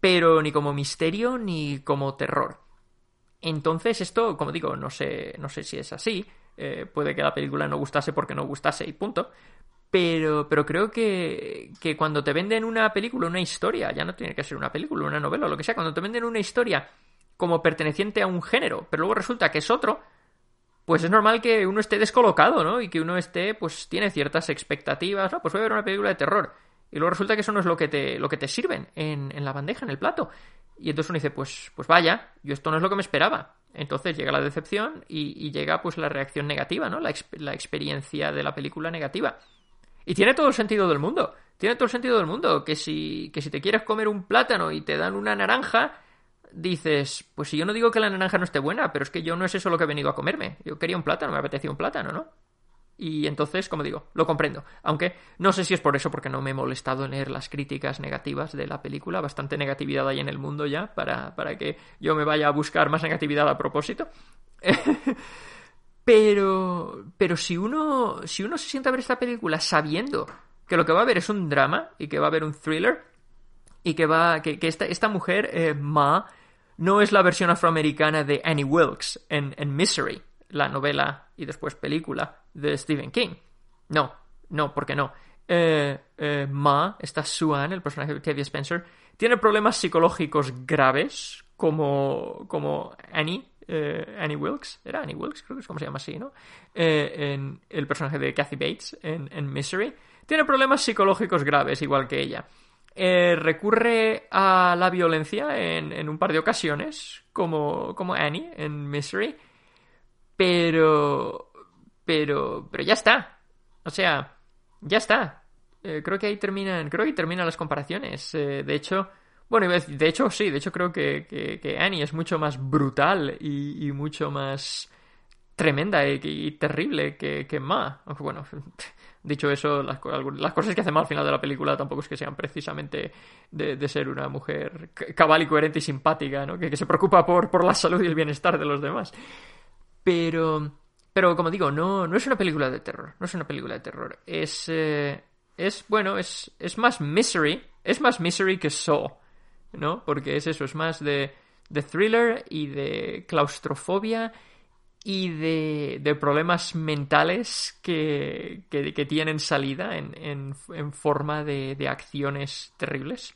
Speaker 1: pero ni como misterio ni como terror. Entonces esto, como digo, no sé, no sé si es así. Eh, puede que la película no gustase porque no gustase y punto. Pero, pero creo que, que cuando te venden una película, una historia, ya no tiene que ser una película, una novela o lo que sea, cuando te venden una historia como perteneciente a un género, pero luego resulta que es otro, pues es normal que uno esté descolocado, ¿no? Y que uno esté, pues tiene ciertas expectativas, ¿no? Pues voy a ver una película de terror. Y luego resulta que eso no es lo que te, lo que te sirven en, en la bandeja, en el plato. Y entonces uno dice, pues, pues vaya, yo esto no es lo que me esperaba. Entonces llega la decepción y, llega pues la reacción negativa, ¿no? La, la, experiencia de la película negativa. Y tiene todo el sentido del mundo. Tiene todo el sentido del mundo. Que si, que si te quieres comer un plátano y te dan una naranja, dices, pues si yo no digo que la naranja no esté buena, pero es que yo no es eso lo que he venido a comerme. Yo quería un plátano, me apetecía un plátano, ¿no? Y entonces, como digo, lo comprendo. Aunque no sé si es por eso, porque no me he molestado en leer las críticas negativas de la película. Bastante negatividad hay en el mundo ya para, para que yo me vaya a buscar más negatividad a propósito. pero, pero si uno, si uno se sienta a ver esta película sabiendo que lo que va a ver es un drama y que va a haber un thriller y que va, que, que esta, esta mujer, eh, Ma, no es la versión afroamericana de Annie Wilkes en, en Misery la novela y después película de Stephen King. No, no, ¿por qué no? Eh, eh, Ma, esta Suan, el personaje de Octavia Spencer, tiene problemas psicológicos graves, como, como Annie, eh, Annie Wilkes, era Annie Wilkes, creo que es como se llama así, ¿no? en el personaje de Kathy Bates en, en Misery, tiene problemas psicológicos graves, igual que ella. Recurre a la violencia en, en, un par de ocasiones, como, como Annie en Misery, pero. Pero. Pero ya está. O sea, ya está. Eh, creo que ahí terminan. Creo que terminan las comparaciones. Eh, de hecho. Bueno, de hecho, sí, de hecho creo que, que, Annie es mucho más brutal y, mucho más tremenda y, terrible que, que Ma. Bueno, dicho eso, las, cosas que hace Ma al final de la película tampoco es que sean precisamente de, ser una mujer cabal y coherente y simpática, ¿no? Que, que se preocupa por, por la salud y el bienestar de los demás. Pero, pero como digo, no, no es una película de terror. No es una película de terror. Es, eh, es bueno, es, es más misery. Es más misery que Saw, ¿no? Porque es eso, es más de, de thriller y de claustrofobia y de, de problemas mentales que, que, tienen salida en, en, forma de, de acciones terribles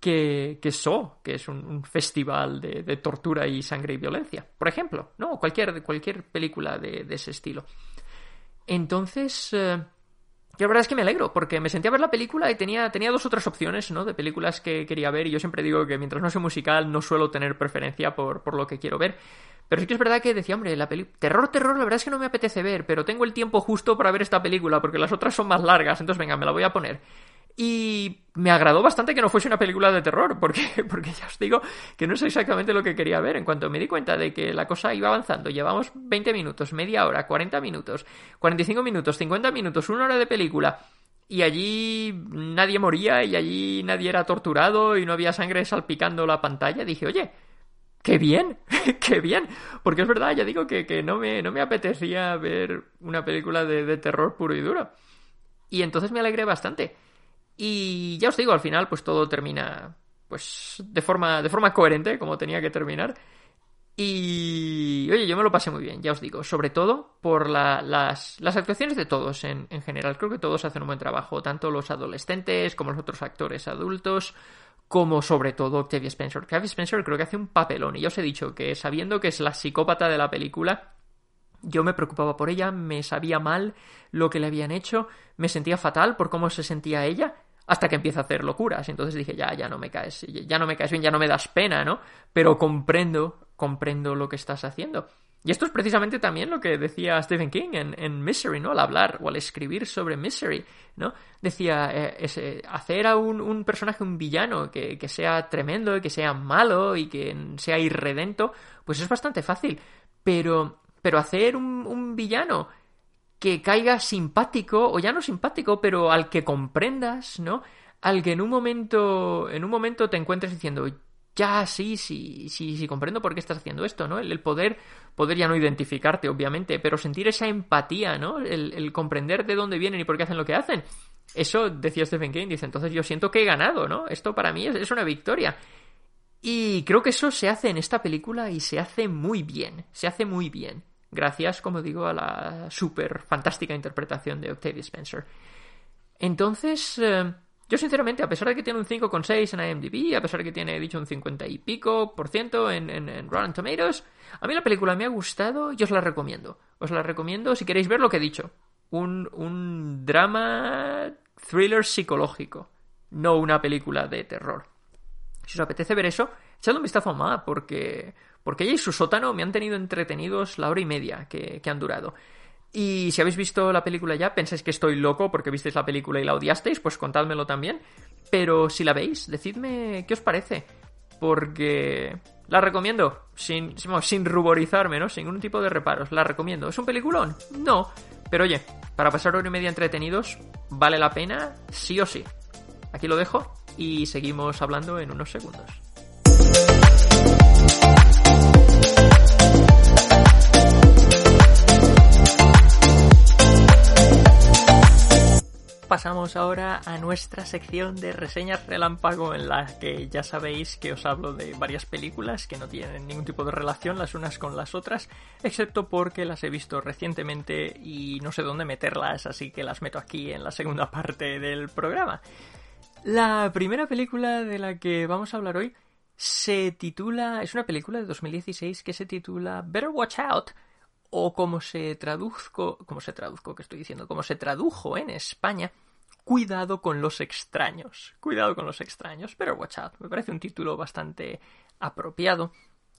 Speaker 1: que, que So, que es un, festival de, tortura y sangre y violencia, por ejemplo, ¿no? Cualquier, cualquier película de, ese estilo. Entonces, eh, la verdad es que me alegro, porque me sentí a ver la película y tenía, tenía dos otras opciones, ¿no? De películas que quería ver, y yo siempre digo que mientras no soy musical no suelo tener preferencia por, por lo que quiero ver. Pero sí que es verdad que decía, hombre, la peli... Terror, terror, la verdad es que no me apetece ver, pero tengo el tiempo justo para ver esta película, porque las otras son más largas, entonces venga, me la voy a poner. Y me agradó bastante que no fuese una película de terror, porque, porque ya os digo que no es exactamente lo que quería ver. En cuanto me di cuenta de que la cosa iba avanzando, llevamos 20 minutos, media hora, 40 minutos, 45 minutos, 50 minutos, una hora de película, y allí nadie moría, y allí nadie era torturado, y no había sangre salpicando la pantalla, dije, oye, ¡Qué bien! ¡Qué bien! Porque es verdad, ya digo que, que no, me, no me apetecía ver una película de, de terror puro y duro. Y entonces me alegré bastante. Y ya os digo, al final, pues todo termina pues de forma, de forma coherente, como tenía que terminar. Y oye, yo me lo pasé muy bien, ya os digo, sobre todo por las, las, actuaciones de todos en, en, general. Creo que todos hacen un buen trabajo, tanto los adolescentes como los otros actores adultos, como sobre todo Octavia Spencer. Octavia Spencer creo que hace un papelón, y ya os he dicho que sabiendo que es la psicópata de la película, yo me preocupaba por ella, me sabía mal lo que le habían hecho, me sentía fatal por cómo se sentía ella, hasta que empieza a hacer locuras. Entonces dije, ya, ya no me caes, ya no me caes bien, ya no me das pena, ¿no? Pero comprendo, comprendo lo que estás haciendo. Y esto es precisamente también lo que decía Stephen King en, en Misery, ¿no? Al hablar o al escribir sobre Misery, ¿no? Decía, eh, hacer a un, un, personaje, un villano, que, que sea tremendo, y que sea malo y que sea irredento, pues es bastante fácil. Pero, pero hacer un, un villano que caiga simpático, o ya no simpático, pero al que comprendas, ¿no? Al que en un momento, en un momento te encuentres diciendo, ya, sí, sí, sí, comprendo por qué estás haciendo esto, ¿no? El, poder, poder ya no identificarte, obviamente, pero sentir esa empatía, ¿no? El, comprender de dónde vienen y por qué hacen lo que hacen. Eso decía Stephen King, dice, entonces yo siento que he ganado, ¿no? Esto para mí es, es una victoria. Y creo que eso se hace en esta película y se hace muy bien, se hace muy bien. Gracias, como digo, a la súper fantástica interpretación de Octavia Spencer. Entonces, eh, yo sinceramente, a pesar de que tiene un 5,6 en IMDb, a pesar de que tiene, dicho, un 50 y pico por ciento en, en, Rotten Tomatoes, a mí la película me ha gustado y os la recomiendo. Os la recomiendo si queréis ver lo que he dicho. Un, un drama thriller psicológico, no una película de terror. Si os apetece ver eso, echad un vistazo a Ma, porque, porque ella y su sótano me han tenido entretenidos la hora y media que, que han durado. Y si habéis visto la película ya, pensáis que estoy loco porque visteis la película y la odiasteis, pues contádmelo también. Pero si la veis, decidme qué os parece. Porque la recomiendo, sin, sin ruborizarme, ¿no? Sin ningún tipo de reparos. La recomiendo. ¿Es un peliculón? No. Pero oye, para pasar hora y media entretenidos, vale la pena, sí o sí. Aquí lo dejo y seguimos hablando en unos segundos. Pasamos ahora a nuestra sección de reseñas relámpago en la que ya sabéis que os hablo de varias películas que no tienen ningún tipo de relación las unas con las otras, excepto porque las he visto recientemente y no sé dónde meterlas, así que las meto aquí en la segunda parte del programa. La primera película de la que vamos a hablar hoy se titula, es una película de 2016 que se titula Better Watch Out, o como se traduzco, como se traduzco, que estoy diciendo, como se tradujo en España, Cuidado con los extraños. Cuidado con los extraños. Pero watch out. Me parece un título bastante apropiado.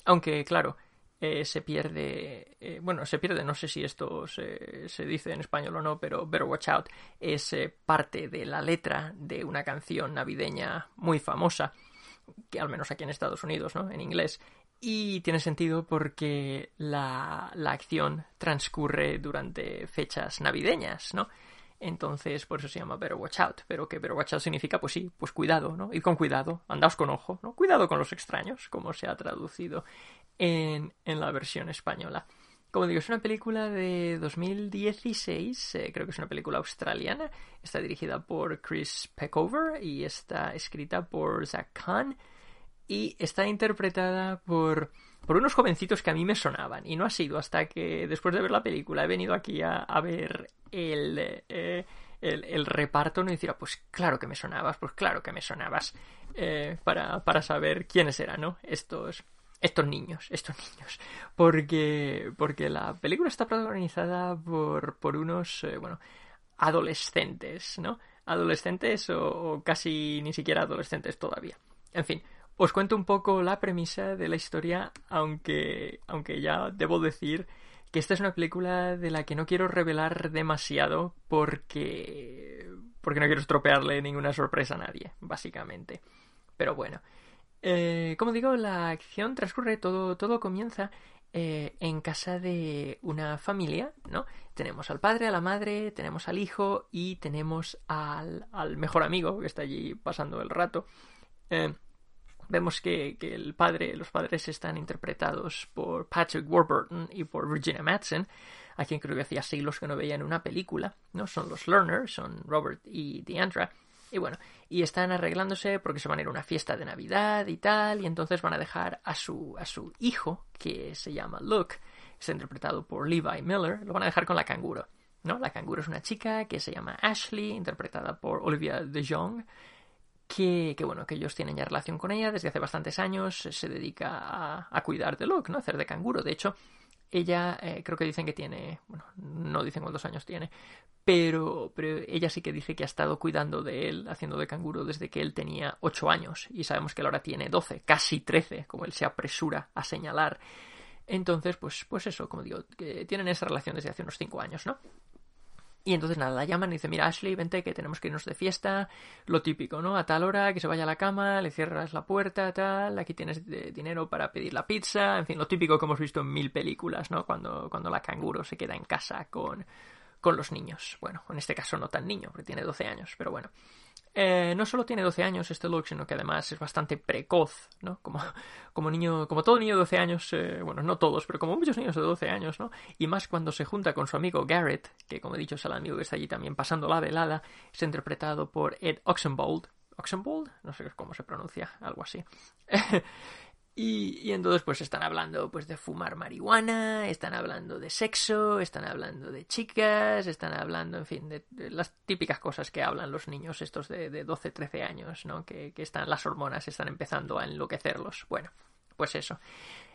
Speaker 1: Aunque, claro, eh, se pierde. Eh, bueno, se pierde, no sé si esto se, se, dice en español o no, pero Better Watch Out es eh, parte de la letra de una canción navideña muy famosa, que al menos aquí en Estados Unidos, ¿no? En inglés, y tiene sentido porque la, la acción transcurre durante fechas navideñas, ¿no? Entonces, por eso se llama Better Watch Out. Pero que Better Watch Out significa, pues sí, pues cuidado, ¿no? Ir con cuidado, andaos con ojo, ¿no? Cuidado con los extraños, como se ha traducido en, en la versión española. Como digo, es una película de 2016, eh, creo que es una película australiana. Está dirigida por Chris Peckover y está escrita por Zach Kahn y está interpretada por, por unos jovencitos que a mí me sonaban. Y no ha sido hasta que después de ver la película he venido aquí a, ver el, eh, el, reparto y decir, pues claro que me sonabas, pues claro que me sonabas, eh, para, para saber quiénes eran, ¿no? Estos, estos niños, estos niños. Porque, porque la película está protagonizada por, por unos, eh, bueno, adolescentes, ¿no? Adolescentes o, casi ni siquiera adolescentes todavía. En fin, os cuento un poco la premisa de la historia, aunque, aunque ya debo decir que esta es una película de la que no quiero revelar demasiado porque porque no quiero estropearle ninguna sorpresa a nadie, básicamente. Pero bueno, eh, como digo, la acción transcurre, todo, todo comienza eh, en casa de una familia, ¿no? Tenemos al padre, a la madre, tenemos al hijo y tenemos al, al mejor amigo que está allí pasando el rato. Eh, vemos que, el padre, los padres están interpretados por Patrick Warburton y por Virginia Madsen, a quien creo que hacía siglos que no veía en una película, ¿no? Son los learners, son Robert y Deandra. Y bueno, y están arreglándose porque se van a ir a una fiesta de Navidad y tal, y entonces van a dejar a su, a su hijo, que se llama Luke, está interpretado por Levi Miller, lo van a dejar con la canguro. ¿no? La canguro es una chica que se llama Ashley, interpretada por Olivia de Jong, que, bueno, que ellos tienen ya relación con ella desde hace bastantes años, se dedica a, cuidar de Luke, ¿no? A hacer de canguro. De hecho, ella eh, creo que dicen que tiene, bueno, no dicen cuántos años tiene, pero, pero ella sí que dice que ha estado cuidando de él, haciendo de canguro desde que él tenía 8 años y sabemos que él ahora tiene 12, casi 13, como él se apresura a señalar. Entonces, pues, pues eso, como digo, que tienen esa relación desde hace unos 5 años, ¿no? Y entonces nada, la llaman y dice, mira Ashley, vente que tenemos que irnos de fiesta, lo típico, ¿no? A tal hora, que se vaya a la cama, le cierras la puerta, tal, aquí tienes dinero para pedir la pizza, en fin, lo típico que hemos visto en mil películas, ¿no? Cuando, cuando la canguro se queda en casa con, con los niños. Bueno, en este caso no tan niño, porque tiene 12 años, pero bueno. Eh, no solo tiene 12 años este Luke, sino que además es bastante precoz, ¿no? Como, como niño, como todo niño de 12 años, eh, bueno, no todos, pero como muchos niños de 12 años, ¿no? Y más cuando se junta con su amigo Garrett, que como he dicho es el amigo que está allí también pasando la velada, es interpretado por Ed Oxenbould. ¿Oxenbould? No sé cómo se pronuncia, algo así. Y, entonces pues están hablando pues de fumar marihuana, están hablando de sexo, están hablando de chicas, están hablando, en fin, de, las típicas cosas que hablan los niños estos de, de 12, 13 años, ¿no? Que, que están, las hormonas están empezando a enloquecerlos. Bueno, pues eso.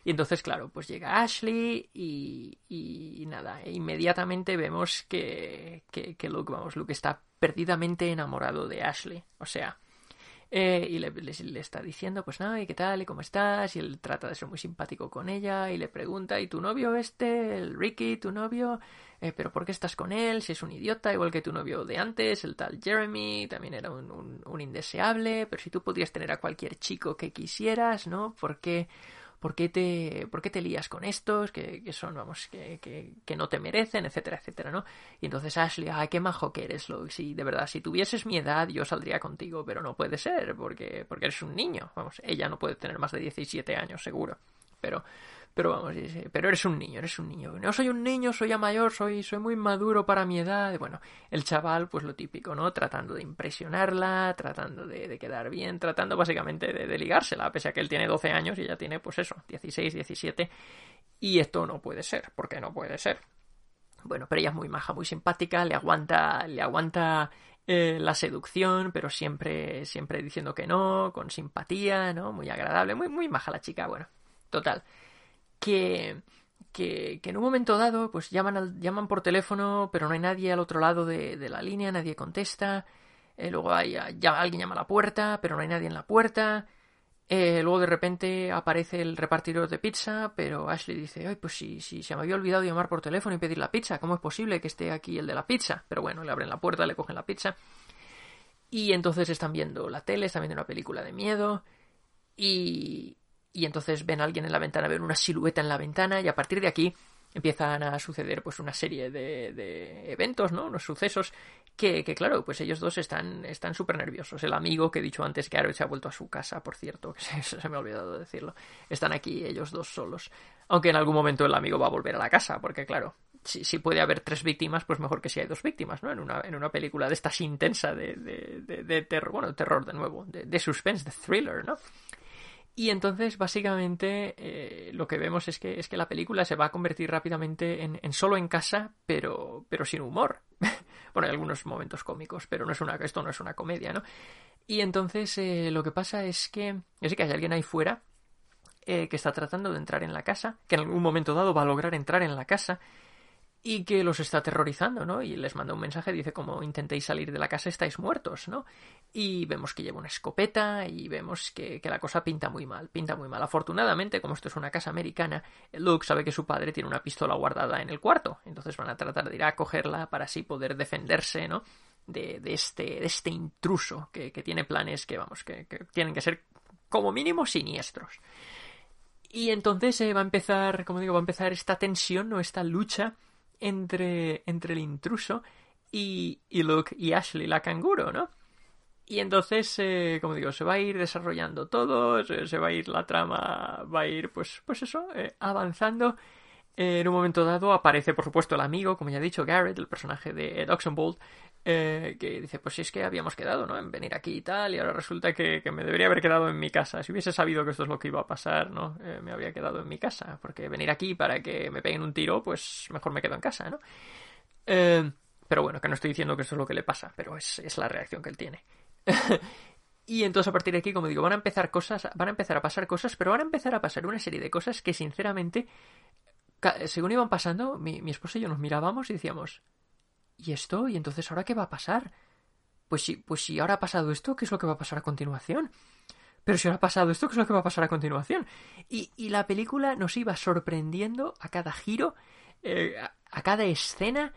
Speaker 1: Y entonces, claro, pues llega Ashley y, y nada, e inmediatamente vemos que, que, que Luke, vamos, Luke está perdidamente enamorado de Ashley. O sea, eh, y le, está diciendo, pues nada, ¿y qué tal? ¿Y cómo estás? Y él trata de ser muy simpático con ella y le pregunta, ¿y tu novio este, el Ricky, tu novio? Eh, ¿Pero por qué estás con él? Si es un idiota, igual que tu novio de antes, el tal Jeremy, también era un, un, indeseable, pero si tú podrías tener a cualquier chico que quisieras, ¿no? ¿Por qué? ¿Por qué te, por qué te lías con estos que, que son, vamos, que, que, que, no te merecen, etcétera, etcétera, ¿no? Y entonces Ashley, ay, qué majo que eres, Luke, si de verdad, si tuvieses mi edad yo saldría contigo, pero no puede ser, porque, porque eres un niño, vamos, ella no puede tener más de 17 años, seguro, pero pero vamos, pero eres un niño, eres un niño. No soy un niño, soy ya mayor, soy, soy muy maduro para mi edad. Bueno, el chaval, pues lo típico, ¿no? Tratando de impresionarla, tratando de, quedar bien, tratando básicamente de, ligársela, pese a que él tiene 12 años y ella tiene, pues eso, 16, 17. Y esto no puede ser, porque no puede ser. Bueno, pero ella es muy maja, muy simpática, le aguanta, le aguanta eh, la seducción, pero siempre, siempre diciendo que no, con simpatía, ¿no? Muy agradable, muy, muy maja la chica, bueno, total que, que, que, en un momento dado, pues llaman, al, llaman por teléfono, pero no hay nadie al otro lado de, de la línea, nadie contesta. Eh, luego hay, ya, alguien llama a la puerta, pero no hay nadie en la puerta. Eh, luego de repente aparece el repartidor de pizza, pero Ashley dice, ay, pues si, si se me había olvidado llamar por teléfono y pedir la pizza, ¿cómo es posible que esté aquí el de la pizza? Pero bueno, le abren la puerta, le cogen la pizza. Y entonces están viendo la tele, están viendo una película de miedo. Y, y entonces ven a alguien en la ventana, ven una silueta en la ventana y a partir de aquí empiezan a suceder pues una serie de, de eventos, ¿no? Unos sucesos que, que, claro, pues ellos dos están están súper nerviosos. El amigo que he dicho antes que ahora se ha vuelto a su casa, por cierto, que se, me ha olvidado decirlo. Están aquí ellos dos solos. Aunque en algún momento el amigo va a volver a la casa, porque claro, si, si puede haber tres víctimas, pues mejor que si hay dos víctimas, ¿no? En una, en una película de estas intensa de, de, de, terror, bueno, terror de nuevo, de suspense, de thriller, ¿no? Y entonces, básicamente, eh, lo que vemos es que, es que la película se va a convertir rápidamente en, en solo en casa, pero, pero sin humor. bueno, hay algunos momentos cómicos, pero no es una, esto no es una comedia, ¿no? Y entonces eh, lo que pasa es que, yo que hay alguien ahí fuera eh, que está tratando de entrar en la casa, que en algún momento dado va a lograr entrar en la casa, y que los está aterrorizando, ¿no? Y les manda un mensaje, dice como intentéis salir de la casa estáis muertos, ¿no? Y vemos que lleva una escopeta y vemos que, que, la cosa pinta muy mal, pinta muy mal. Afortunadamente, como esto es una casa americana, Luke sabe que su padre tiene una pistola guardada en el cuarto, entonces van a tratar de ir a cogerla para así poder defenderse, ¿no? De, de este, de este intruso que, que tiene planes que, vamos, que, que tienen que ser como mínimo siniestros. Y entonces eh, va a empezar, como digo, va a empezar esta tensión o esta lucha entre, entre el intruso y, y Luke y Ashley, la canguro, ¿no? Y entonces, eh, como digo, se va a ir desarrollando todo, se, va a ir la trama, va a ir, pues, pues eso, eh, avanzando. Eh, en un momento dado aparece, por supuesto, el amigo, como ya he dicho, Garrett, el personaje de Ed eh, que dice, pues si es que habíamos quedado, ¿no? En venir aquí y tal, y ahora resulta que, que, me debería haber quedado en mi casa. Si hubiese sabido que esto es lo que iba a pasar, ¿no? Eh, me habría quedado en mi casa, porque venir aquí para que me peguen un tiro, pues mejor me quedo en casa, ¿no? Eh, pero bueno, que no estoy diciendo que esto es lo que le pasa, pero es, es la reacción que él tiene. y entonces a partir de aquí, como digo, van a empezar cosas, van a empezar a pasar cosas, pero van a empezar a pasar una serie de cosas que sinceramente según iban pasando, mi, mi esposa y yo nos mirábamos y decíamos, ¿y esto? ¿Y entonces ahora qué va a pasar? Pues si, pues si ahora ha pasado esto, ¿qué es lo que va a pasar a continuación? Pero si ahora ha pasado esto, ¿qué es lo que va a pasar a continuación? Y, y la película nos iba sorprendiendo a cada giro, eh, a, a cada escena,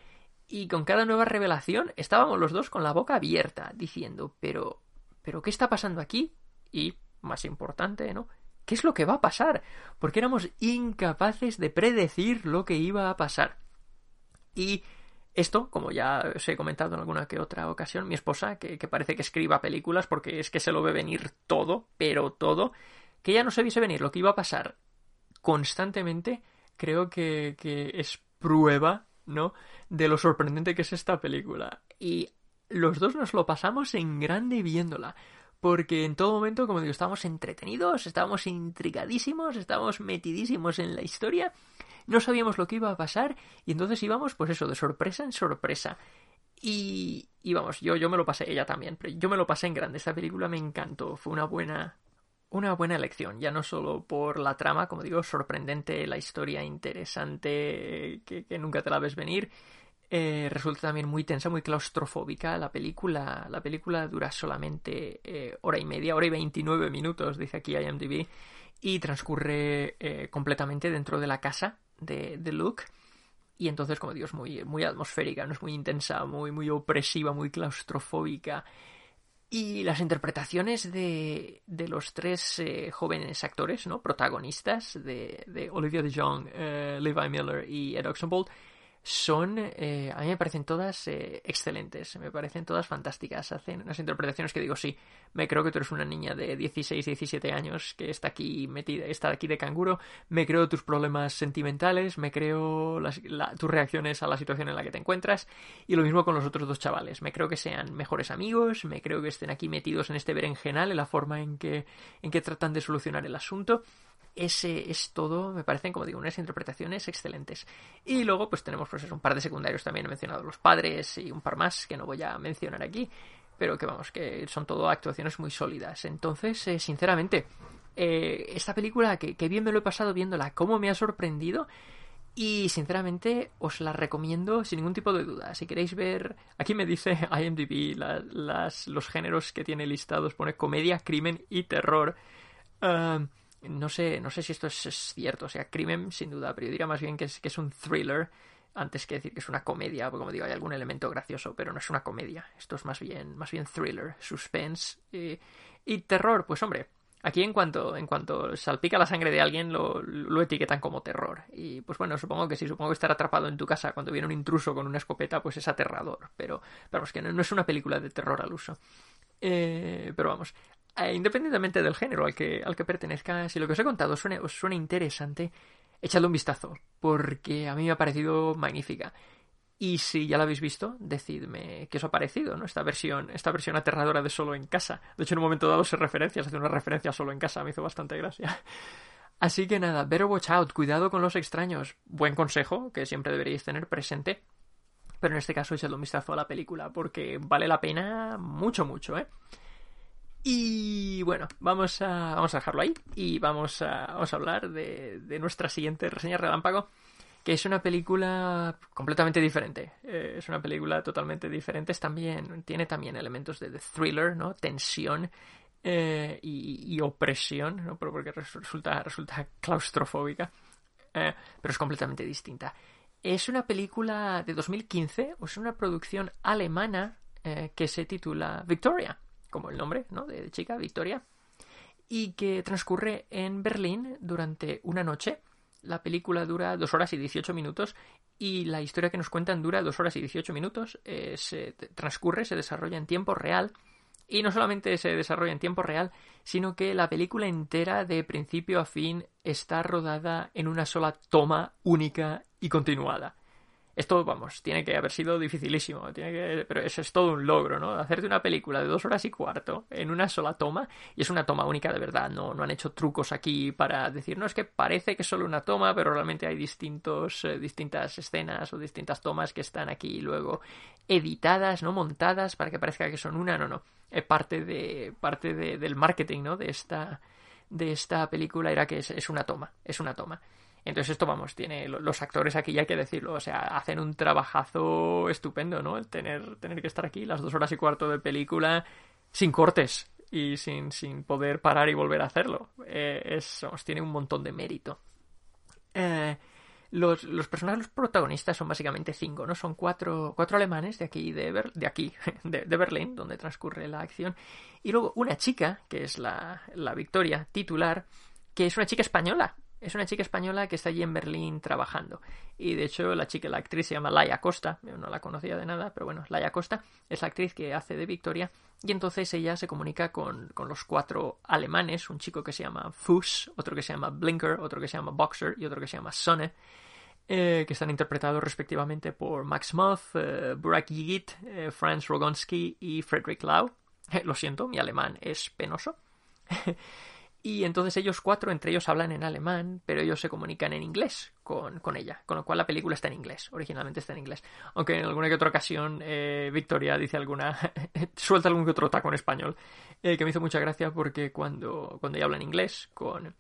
Speaker 1: y con cada nueva revelación estábamos los dos con la boca abierta, diciendo, pero, pero ¿qué está pasando aquí? Y, más importante, ¿no? ¿Qué es lo que va a pasar? Porque éramos incapaces de predecir lo que iba a pasar. Y esto, como ya os he comentado en alguna que otra ocasión, mi esposa, que, parece que escriba películas porque es que se lo ve venir todo, pero todo, que ya no se viese venir lo que iba a pasar constantemente, creo que, que es prueba, ¿no? De lo sorprendente que es esta película. Y los dos nos lo pasamos en grande viéndola porque en todo momento, como digo, estábamos entretenidos, estábamos intrigadísimos, estábamos metidísimos en la historia, no sabíamos lo que iba a pasar y entonces íbamos, pues eso, de sorpresa en sorpresa. Y, y vamos, yo, yo me lo pasé, ella también, pero yo me lo pasé en grande, esta película me encantó, fue una buena, una buena elección, ya no solo por la trama, como digo, sorprendente, la historia interesante, que, nunca te la ves venir, eh, resulta también muy tensa, muy claustrofóbica. La película, la película dura solamente eh, hora y media, hora y 29 minutos, dice aquí IMDb, y transcurre eh, completamente dentro de la casa de, de, Luke. Y entonces, como digo, es muy, muy atmosférica, no es muy intensa, muy, muy opresiva, muy claustrofóbica. Y las interpretaciones de, de los tres jóvenes actores, ¿no? Protagonistas de, de Olivia de Jong, Levi Miller y Ed Oxenbould son, eh, a mí me parecen todas eh, excelentes, me parecen todas fantásticas. Hacen unas interpretaciones que digo, sí, me creo que tú eres una niña de 16, 17 años que está aquí metida, está aquí de canguro, me creo tus problemas sentimentales, me creo las, tus reacciones a la situación en la que te encuentras, y lo mismo con los otros dos chavales. Me creo que sean mejores amigos, me creo que estén aquí metidos en este berenjenal, en la forma en que, en que tratan de solucionar el asunto ese es todo, me parecen, como digo, unas interpretaciones excelentes. Y luego, pues tenemos pues, un par de secundarios también, he mencionado los padres y un par más que no voy a mencionar aquí, pero que vamos, que son todo actuaciones muy sólidas. Entonces, eh, sinceramente, eh, esta película, que, bien me lo he pasado viéndola, cómo me ha sorprendido. Y sinceramente os la recomiendo sin ningún tipo de duda. Si queréis ver, aquí me dice IMDb las, los géneros que tiene listados, pone comedia, crimen y terror. Uh, no sé, no sé si esto es, cierto, o sea, crimen sin duda, pero yo diría más bien que es, que es un thriller antes que decir que es una comedia, porque como digo, hay algún elemento gracioso, pero no es una comedia. Esto es más bien, más bien thriller, suspense y, terror. Pues hombre, aquí en cuanto, en cuanto salpica la sangre de alguien lo, etiquetan como terror. Y pues bueno, supongo que sí, supongo que estar atrapado en tu casa cuando viene un intruso con una escopeta, pues es aterrador. Pero, pero vamos, que no, es una película de terror al uso. Eh, pero vamos, eh, independientemente del género al que, al que pertenezca, si lo que os he contado os suena interesante, echadle un vistazo, porque a mí me ha parecido magnífica. Y si ya la habéis visto, decidme qué os ha parecido, ¿no? Esta versión, esta versión aterradora de Solo en Casa. De hecho, en un momento dado se referencias, hace una referencia Solo en Casa, me hizo bastante gracia. Así que nada, better watch out, cuidado con los extraños. Buen consejo que siempre deberíais tener presente. Pero en este caso echadle un vistazo a la película, porque vale la pena mucho, mucho, ¿eh? Y bueno, vamos a, vamos a dejarlo ahí y vamos a, vamos a hablar de, de nuestra siguiente reseña relámpago, que es una película completamente diferente. Eh, es una película totalmente diferente. también, tiene también elementos de, thriller, ¿no? Tensión eh, y, opresión, ¿no? Porque resulta, resulta claustrofóbica, eh, pero es completamente distinta. Es una película de 2015, o es una producción alemana que se titula Victoria como el nombre, ¿no? De chica, Victoria, y que transcurre en Berlín durante una noche. La película dura dos horas y 18 minutos y la historia que nos cuentan dura dos horas y 18 minutos. Eh, se transcurre, se desarrolla en tiempo real y no solamente se desarrolla en tiempo real, sino que la película entera de principio a fin está rodada en una sola toma única y continuada. Esto, vamos, tiene que haber sido dificilísimo, tiene que, pero eso es todo un logro, ¿no? Hacerte una película de dos horas y cuarto en una sola toma, y es una toma única de verdad, no, no han hecho trucos aquí para decir, no, es que parece que es solo una toma, pero realmente hay distintos, eh, distintas escenas o distintas tomas que están aquí luego editadas, ¿no? Montadas para que parezca que son una, no, no. Es parte de, parte del marketing, ¿no? De esta, de esta película era que es una toma, es una toma. Entonces esto, vamos, tiene los actores aquí ya hay que decirlo, o sea, hacen un trabajazo estupendo, ¿no? El tener, tener que estar aquí las dos horas y cuarto de película sin cortes y sin, sin poder parar y volver a hacerlo. Eh, es, tiene un montón de mérito. Eh, los, los, personajes, los protagonistas son básicamente cinco, ¿no? Son cuatro, cuatro alemanes de aquí, de, de aquí, de, de, Berlín, donde transcurre la acción. Y luego una chica, que es la, la Victoria titular, que es una chica española, es una chica española que está allí en Berlín trabajando. Y de hecho, la chica, la actriz se llama Laia Costa. Yo no la conocía de nada, pero bueno, Laia Costa es la actriz que hace de Victoria. Y entonces ella se comunica con, con los cuatro alemanes: un chico que se llama Fuss, otro que se llama Blinker, otro que se llama Boxer y otro que se llama Sonne. Eh, que están interpretados respectivamente por Max Moth, eh, Burak Yigit, eh, Franz Rogonsky y Frederick Lau. lo siento, mi alemán es penoso. Y entonces ellos cuatro, entre ellos hablan en alemán, pero ellos se comunican en inglés con, con ella, con lo cual la película está en inglés, originalmente está en inglés. Aunque en alguna que otra ocasión eh, Victoria dice alguna, suelta algún que otro taco en español, eh, que me hizo mucha gracia porque cuando, cuando ella habla en inglés con,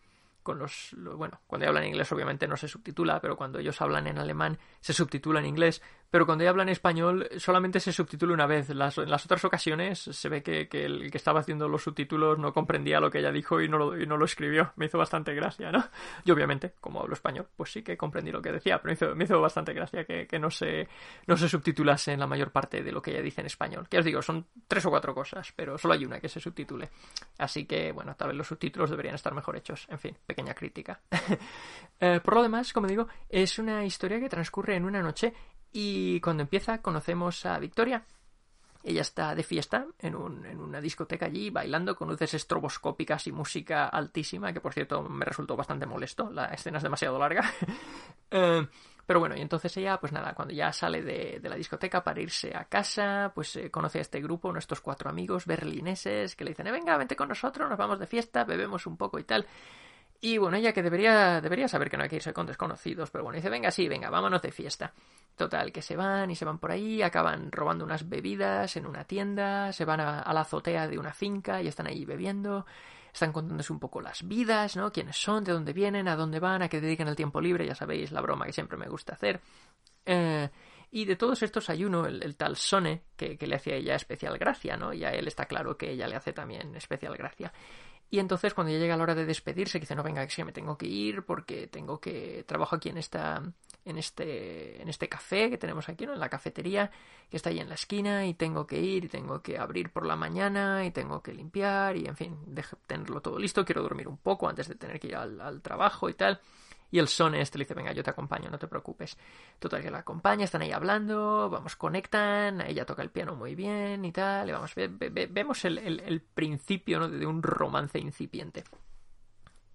Speaker 1: con los, bueno, cuando hablan inglés obviamente no se subtitula, pero cuando ellos hablan en alemán se subtitula en inglés, pero cuando ella habla en español solamente se subtitula una vez. En las otras ocasiones se ve que, el que estaba haciendo los subtítulos no comprendía lo que ella dijo y no, lo, escribió. Me hizo bastante gracia, ¿no? Y obviamente, como hablo español, pues sí que comprendí lo que decía, pero me hizo, bastante gracia que, no, se, no se subtitulase en la mayor parte de lo que ella dice en español. Que os digo, son tres o cuatro cosas, pero solo hay una que se subtitule. Así que, bueno, tal vez los subtítulos deberían estar mejor hechos. En fin, pequeña crítica. eh, por lo demás, como digo, es una historia que transcurre en una noche y cuando empieza conocemos a Victoria. Ella está de fiesta en, un, en, una discoteca allí, bailando con luces estroboscópicas y música altísima, que por cierto me resultó bastante molesto, la escena es demasiado larga. eh, pero bueno, y entonces ella, pues nada, cuando ya sale de, de la discoteca para irse a casa, pues eh, conoce a este grupo, nuestros cuatro amigos berlineses, que le dicen, eh, venga, vente con nosotros, nos vamos de fiesta, bebemos un poco y tal. Y bueno, ella que debería, debería saber que no hay que irse con desconocidos, pero bueno, dice, venga, sí, venga, vámonos de fiesta. Total, que se van y se van por ahí, acaban robando unas bebidas en una tienda, se van a, a la azotea de una finca y están ahí bebiendo, están contándose un poco las vidas, ¿no? Quiénes son, de dónde vienen, a dónde van, a qué dedican el tiempo libre, ya sabéis, la broma que siempre me gusta hacer. Eh, y de todos estos hay uno, el, tal Sone, que, que, le hace a ella especial gracia, ¿no? Y a él está claro que ella le hace también especial gracia. Y entonces cuando ya llega la hora de despedirse, dice, no, venga, que me tengo que ir porque tengo que... Trabajo aquí en esta... En este, en este café que tenemos aquí, ¿no? En la cafetería que está ahí en la esquina y tengo que ir y tengo que abrir por la mañana y tengo que limpiar y, en fin, tenerlo todo listo. Quiero dormir un poco antes de tener que ir al trabajo y tal. Y el son este le dice, venga, yo te acompaño, no te preocupes. Total, que la acompaña, están ahí hablando, vamos, conectan, ella toca el piano muy bien y tal, y vamos, ve, ve, vemos el, el, principio ¿no? de un romance incipiente.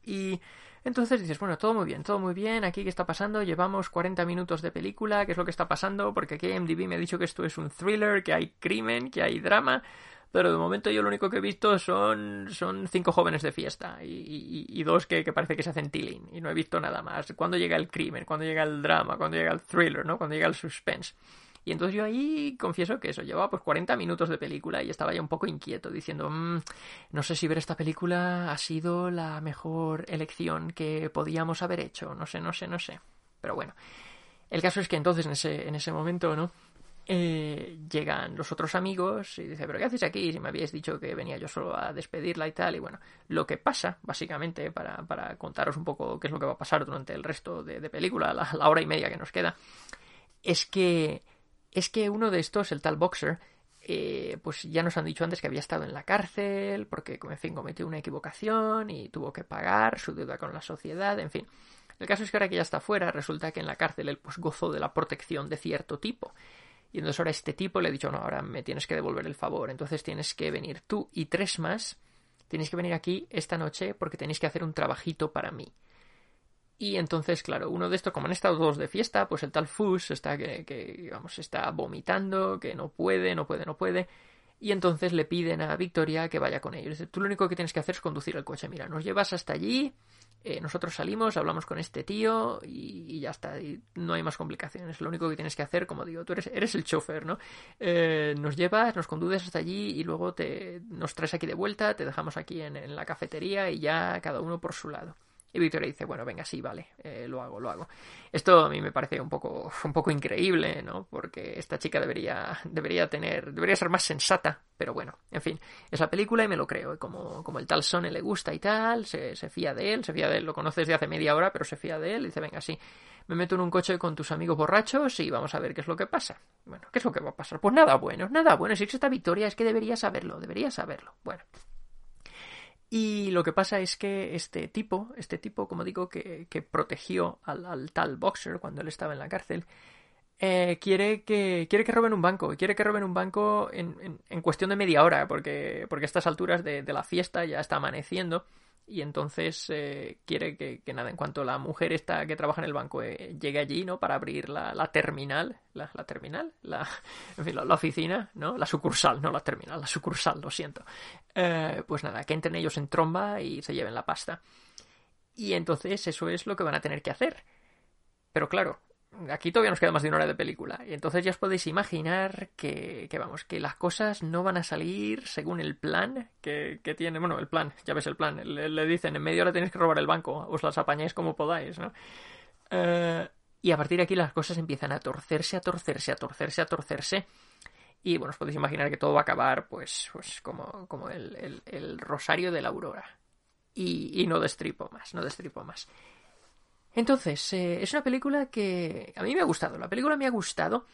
Speaker 1: Y entonces dices, bueno, todo muy bien, todo muy bien, aquí qué está pasando, llevamos 40 minutos de película, ¿qué es lo que está pasando? Porque aquí MDB me ha dicho que esto es un thriller, que hay crimen, que hay drama, pero de momento yo lo único que he visto son, son cinco jóvenes de fiesta y, y, dos que, que, parece que se hacen tiling y no he visto nada más. ¿Cuándo llega el crimen? ¿Cuándo llega el drama? ¿Cuándo llega el thriller? ¿no? ¿Cuándo llega el suspense? Y entonces yo ahí confieso que eso, llevaba pues 40 minutos de película y estaba ya un poco inquieto, diciendo, mmm, no sé si ver esta película ha sido la mejor elección que podíamos haber hecho, no sé, no sé, no sé. Pero bueno, el caso es que entonces en ese, en ese momento, ¿no? Eh, llegan los otros amigos y dice, pero ¿qué hacéis aquí? Si me habíais dicho que venía yo solo a despedirla y tal. Y bueno, lo que pasa, básicamente, para, para contaros un poco qué es lo que va a pasar durante el resto de, película, la, la hora y media que nos queda, es que es que uno de estos, el tal Boxer, eh, pues ya nos han dicho antes que había estado en la cárcel porque, en fin, cometió una equivocación y tuvo que pagar su deuda con la sociedad, en fin. El caso es que ahora que ya está fuera, resulta que en la cárcel él pues gozó de la protección de cierto tipo. Y entonces ahora este tipo le ha dicho, no, ahora me tienes que devolver el favor. Entonces tienes que venir tú y tres más. Tienes que venir aquí esta noche porque tenéis que hacer un trabajito para mí. Y entonces, claro, uno de estos, como han estado todos de fiesta, pues el tal Fus está que, que, vamos, está vomitando, que no puede, no puede, no puede. Y entonces le piden a Victoria que vaya con ellos. Tú lo único que tienes que hacer es conducir el coche. Mira, nos llevas hasta allí, eh, nosotros salimos, hablamos con este tío y, ya está. No hay más complicaciones. Lo único que tienes que hacer, como digo, tú eres, eres el chofer, ¿no? Eh, nos llevas, nos conduces hasta allí y luego te, nos traes aquí de vuelta, te dejamos aquí en, en la cafetería y ya cada uno por su lado. Y Victoria dice, bueno, venga, sí, vale, eh, lo hago, lo hago. Esto a mí me parece un poco, un poco increíble, ¿no? Porque esta chica debería, debería tener, debería ser más sensata, pero bueno, en fin, es la película y me lo creo. Como, como el tal Sone le gusta y tal, se, se fía de él, se fía de él, lo conoces desde hace media hora, pero se fía de él y dice, venga, sí, me meto en un coche con tus amigos borrachos y vamos a ver qué es lo que pasa. Bueno, ¿qué es lo que va a pasar? Pues nada bueno, nada bueno. Si es esta Victoria es que debería saberlo, debería saberlo. Bueno, y lo que pasa es que este tipo, este tipo, como digo, que, que protegió al, tal Boxer cuando él estaba en la cárcel, eh, quiere, que, quiere que roben un banco. Quiere que roben un banco en, en, cuestión de media hora, porque, porque a estas alturas de, de la fiesta ya está amaneciendo y entonces eh, quiere que, nada, en cuanto la mujer esta que trabaja en el banco eh, llegue allí, ¿no? Para abrir la, terminal, la, la, terminal, la, la, oficina, ¿no? La sucursal, no la terminal, la sucursal, lo siento. Eh, pues nada, que entren ellos en tromba y se lleven la pasta. Y entonces eso es lo que van a tener que hacer. Pero claro, aquí todavía nos queda más de una hora de película. Y entonces ya os podéis imaginar que, que vamos, que las cosas no van a salir según el plan que, que tiene. Bueno, el plan, ya ves el plan. Le, dicen, en media hora tenéis que robar el banco, os las apañáis como podáis, ¿no? Eh, y a partir de aquí las cosas empiezan a torcerse, a torcerse, a torcerse, a torcerse. Y bueno, os podéis imaginar que todo va a acabar, pues, pues como, como el, el, el rosario de la aurora. Y, y no destripo más, no destripo más. Entonces, eh, es una película que a mí me ha gustado. La película me ha gustado,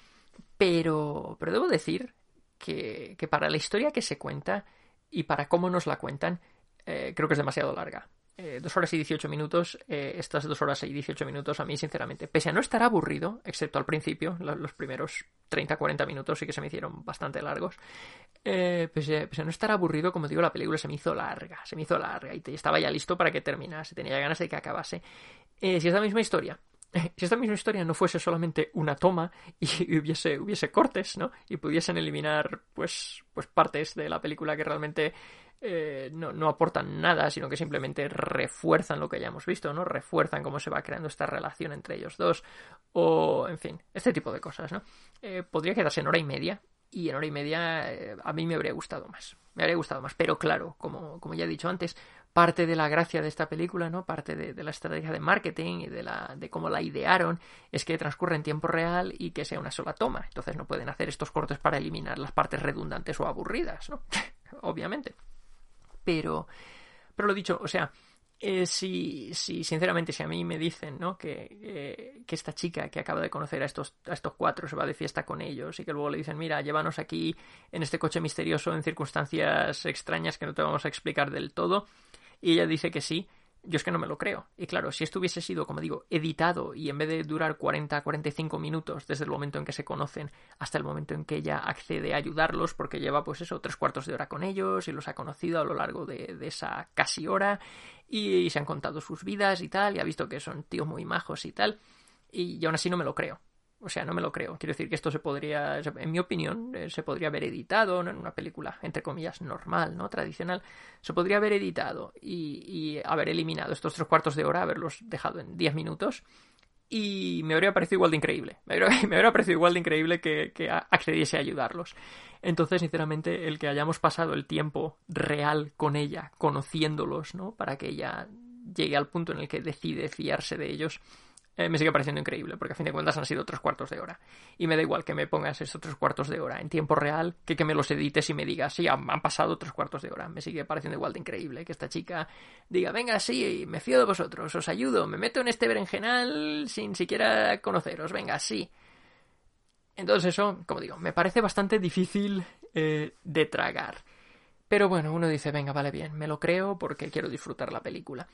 Speaker 1: pero, pero debo decir que, que para la historia que se cuenta y para cómo nos la cuentan, eh, creo que es demasiado larga. Eh, dos horas y dieciocho minutos, eh, estas dos horas y dieciocho minutos a mí, sinceramente, pese a no estar aburrido, excepto al principio, los primeros 30-40 minutos sí que se me hicieron bastante largos, eh, pese, a no estar aburrido, como digo, la película se me hizo larga, se me hizo larga y estaba ya listo para que terminase, tenía ganas de que acabase. Si es la misma historia, si esta misma historia no fuese solamente una toma y hubiese, hubiese cortes, ¿no? Y pudiesen eliminar, pues, pues partes de la película que realmente eh, no, no, aportan nada, sino que simplemente refuerzan lo que ya hemos visto, ¿no? Refuerzan cómo se va creando esta relación entre ellos dos, o, en fin, este tipo de cosas, ¿no? Eh, podría quedarse en hora y media, y en hora y media eh, a mí me habría gustado más. Me habría gustado más, pero claro, como, como ya he dicho antes, parte de la gracia de esta película, ¿no? Parte de, la estrategia de marketing y de, la, de cómo la idearon es que transcurre en tiempo real y que sea una sola toma. Entonces no pueden hacer estos cortes para eliminar las partes redundantes o aburridas, ¿no? Obviamente. Pero, pero lo dicho, o sea, eh, si, si, sinceramente, si a mí me dicen ¿no? que, que, esta chica que acaba de conocer a estos, a estos cuatro se va de fiesta con ellos y que luego le dicen, mira, llévanos aquí en este coche misterioso en circunstancias extrañas que no te vamos a explicar del todo, y ella dice que sí, yo es que no me lo creo. Y claro, si esto hubiese sido, como digo, editado y en vez de durar 40, 45 minutos desde el momento en que se conocen hasta el momento en que ella accede a ayudarlos, porque lleva pues eso, tres cuartos de hora con ellos y los ha conocido a lo largo de, de esa casi hora y, se han contado sus vidas y tal, y ha visto que son tíos muy majos y tal, y aún así no me lo creo. O sea, no me lo creo. Quiero decir que esto se podría, en mi opinión, eh, se podría haber editado en una película, entre comillas, normal, ¿no? Tradicional. Se podría haber editado y, y haber eliminado estos tres cuartos de hora, haberlos dejado en diez minutos y me habría parecido igual de increíble. Me habría, me habría parecido igual de increíble que, que, accediese a ayudarlos. Entonces, sinceramente, el que hayamos pasado el tiempo real con ella, conociéndolos, ¿no? Para que ella llegue al punto en el que decide fiarse de ellos, eh, me sigue pareciendo increíble, porque a fin de cuentas han sido tres cuartos de hora. Y me da igual que me pongas esos tres cuartos de hora en tiempo real que que me los edites y me digas, sí, han, han pasado tres cuartos de hora. Me sigue pareciendo igual de increíble que esta chica diga, venga, sí, me fío de vosotros, os ayudo, me meto en este berenjenal sin siquiera conoceros, venga, sí. Entonces eso, como digo, me parece bastante difícil eh, de tragar. Pero bueno, uno dice, venga, vale bien, me lo creo porque quiero disfrutar la película.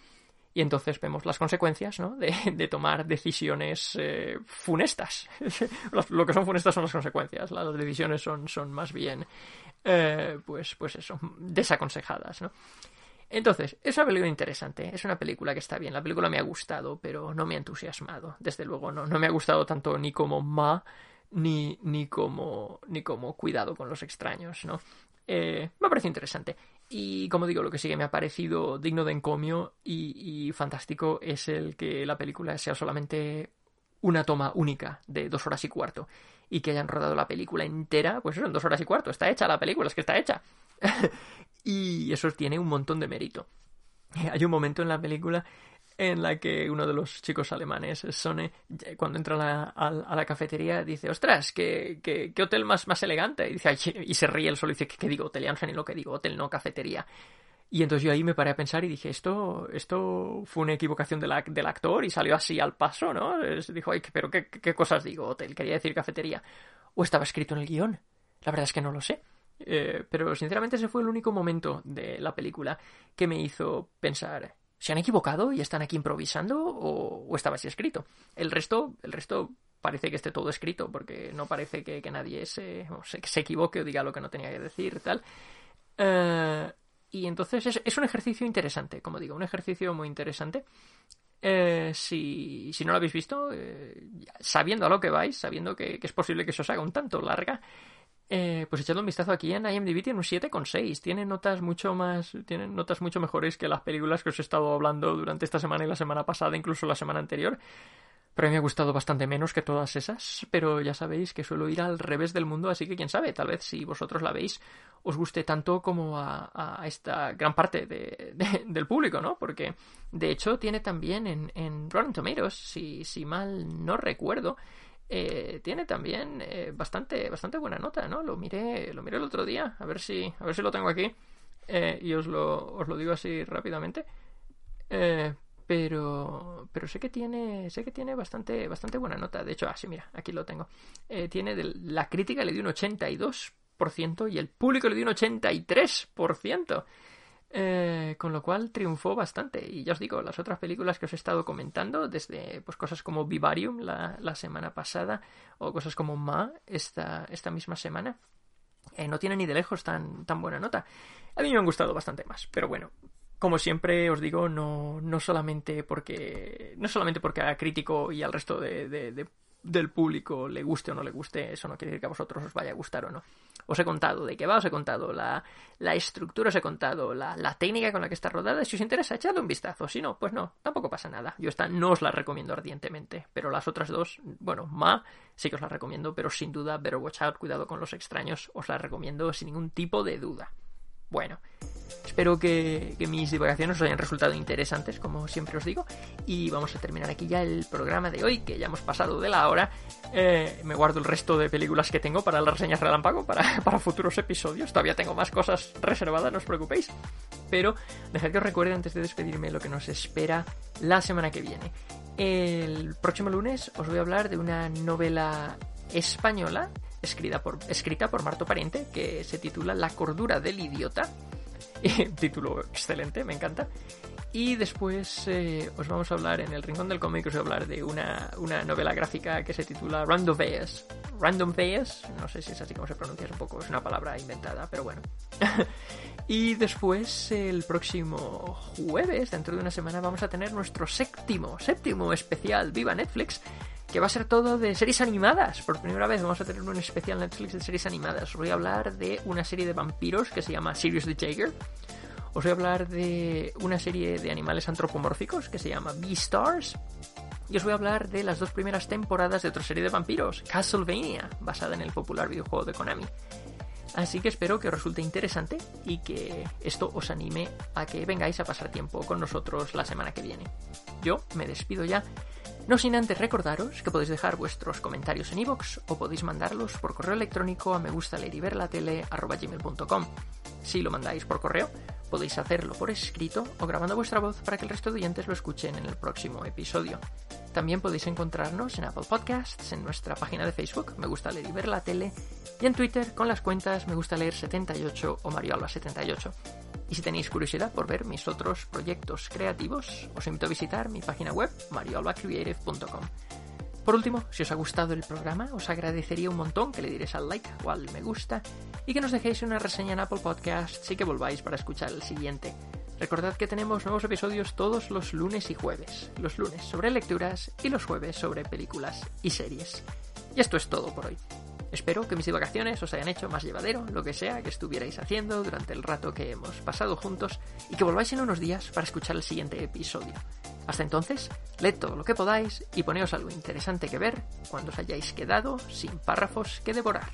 Speaker 1: Y entonces vemos las consecuencias ¿no? de, de, tomar decisiones eh, funestas. lo que son funestas son las consecuencias. Las decisiones son, son más bien, eh, pues, pues eso, desaconsejadas. ¿no? Entonces, es una película interesante, es una película que está bien. La película me ha gustado, pero no me ha entusiasmado. Desde luego, no, no me ha gustado tanto ni como Ma, ni, ni, como, ni como cuidado con los extraños, ¿no? Eh, me parece interesante. Y como digo, lo que sí que me ha parecido digno de encomio y, fantástico es el que la película sea solamente una toma única de dos horas y cuarto y que hayan rodado la película entera, pues eso, en dos horas y cuarto. Está hecha la película, es que está hecha. y eso tiene un montón de mérito. Hay un momento en la película en la que uno de los chicos alemanes, Sone, cuando entra a la, cafetería, dice, ostras, ¿qué, qué, hotel más, más elegante? Y, dice, y se ríe el solo y dice, ¿qué, digo? Hotel, ya no lo que digo, hotel, no cafetería. Y entonces yo ahí me paré a pensar y dije, esto, esto fue una equivocación del actor y salió así al paso, ¿no? dijo, ay, pero ¿qué, ¿qué, cosas digo? Hotel, quería decir cafetería. ¿O estaba escrito en el guion? La verdad es que no lo sé. Eh, pero sinceramente ese fue el único momento de la película que me hizo pensar, ¿se han equivocado y están aquí improvisando o, estaba así escrito? El resto, el resto parece que esté todo escrito porque no parece que, nadie se, se, equivoque o diga lo que no tenía que decir, tal. Eh, y entonces es, un ejercicio interesante, como digo, un ejercicio muy interesante. Eh, si, si, no lo habéis visto, sabiendo a lo que vais, sabiendo que, que, es posible que se os haga un tanto larga, eh, pues echando un vistazo aquí en IMDb tiene un 7,6. Tiene notas mucho más. Tiene notas mucho mejores que las películas que os he estado hablando durante esta semana y la semana pasada, incluso la semana anterior. Pero a mí me ha gustado bastante menos que todas esas. Pero ya sabéis que suelo ir al revés del mundo, así que quién sabe, tal vez si vosotros la veis, os guste tanto como a, esta gran parte del público, ¿no? Porque de hecho tiene también en, en Rotten Tomatoes, si mal no recuerdo, eh, tiene también eh, bastante, bastante buena nota, ¿no? Lo miré, lo miré el otro día, a ver si, a ver si lo tengo aquí eh, y os lo, os lo digo así rápidamente. pero, pero sé que tiene, sé que tiene bastante, bastante buena nota. De hecho, ah, sí, mira, aquí lo tengo. tiene la crítica le dio un 82% y el público le dio un 83%. Eh, con lo cual triunfó bastante. Y ya os digo, las otras películas que os he estado comentando, desde pues cosas como Vivarium la, la semana pasada, o cosas como Ma esta, esta misma semana, eh, no tienen ni de lejos tan, tan buena nota. A mí me han gustado bastante más, pero bueno. Como siempre os digo, no, no solamente porque. No solamente porque a crítico y al resto de, de del público le guste o no le guste, eso no quiere decir que a vosotros os vaya a gustar o no. Os he contado de qué va, os he contado la, la estructura, os he contado la, la, técnica con la que está rodada. Si os interesa, echadle un vistazo. Si no, pues no, tampoco pasa nada. Yo esta no os la recomiendo ardientemente, pero las otras dos, bueno, Ma sí que os la recomiendo, pero sin duda, Better Watch Out, cuidado con los extraños, os la recomiendo sin ningún tipo de duda. Bueno, espero que, mis divagaciones os hayan resultado interesantes, como siempre os digo. Y vamos a terminar aquí ya el programa de hoy, que ya hemos pasado de la hora. Eh, me guardo el resto de películas que tengo para las reseñas relámpago, para, para futuros episodios. Todavía tengo más cosas reservadas, no os preocupéis. Pero dejad que os recuerde antes de despedirme lo que nos espera la semana que viene. El próximo lunes os voy a hablar de una novela española escrita por, escrita por Marto Pariente, que se titula La cordura del idiota. título excelente, me encanta. Y después eh, os vamos a hablar, en el Rincón del Cómic, os voy a hablar de una, una novela gráfica que se titula Random Veas. Random Veas, no sé si es así como se pronuncia, un poco, es una palabra inventada, pero bueno. y después, el próximo jueves, dentro de una semana, vamos a tener nuestro séptimo, séptimo especial Viva Netflix, que va a ser todo de series animadas. Por primera vez vamos a tener un especial Netflix de series animadas. Os voy a hablar de una serie de vampiros que se llama Sirius the Jaeger. Os voy a hablar de una serie de animales antropomórficos que se llama Beastars. Y os voy a hablar de las dos primeras temporadas de otra serie de vampiros, Castlevania, basada en el popular videojuego de Konami. Así que espero que os resulte interesante y que esto os anime a que vengáis a pasar tiempo con nosotros la semana que viene. Yo me despido ya no sin antes recordaros que podéis dejar vuestros comentarios en iVoox o podéis mandarlos por correo electrónico a me Si lo mandáis por correo, podéis hacerlo por escrito o grabando vuestra voz para que el resto de oyentes lo escuchen en el próximo episodio. También podéis encontrarnos en Apple Podcasts, en nuestra página de Facebook, Me Gusta Leer y Ver la Tele, y en Twitter con las cuentas Me Gusta Leer 78 o Marioalba 78. Y si tenéis curiosidad por ver mis otros proyectos creativos, os invito a visitar mi página web mariolbacreative.com. Por último, si os ha gustado el programa, os agradecería un montón que le diréis al like o al me gusta y que nos dejéis una reseña en Apple Podcasts y que volváis para escuchar el siguiente. Recordad que tenemos nuevos episodios todos los lunes y jueves. Los lunes sobre lecturas y los jueves sobre películas y series. Y esto es todo por hoy. Espero que mis vacaciones os hayan hecho más llevadero lo que sea que estuvierais haciendo durante el rato que hemos pasado juntos y que volváis en unos días para escuchar el siguiente episodio. Hasta entonces, leed todo lo que podáis y poneos algo interesante que ver cuando os hayáis quedado sin párrafos que devorar.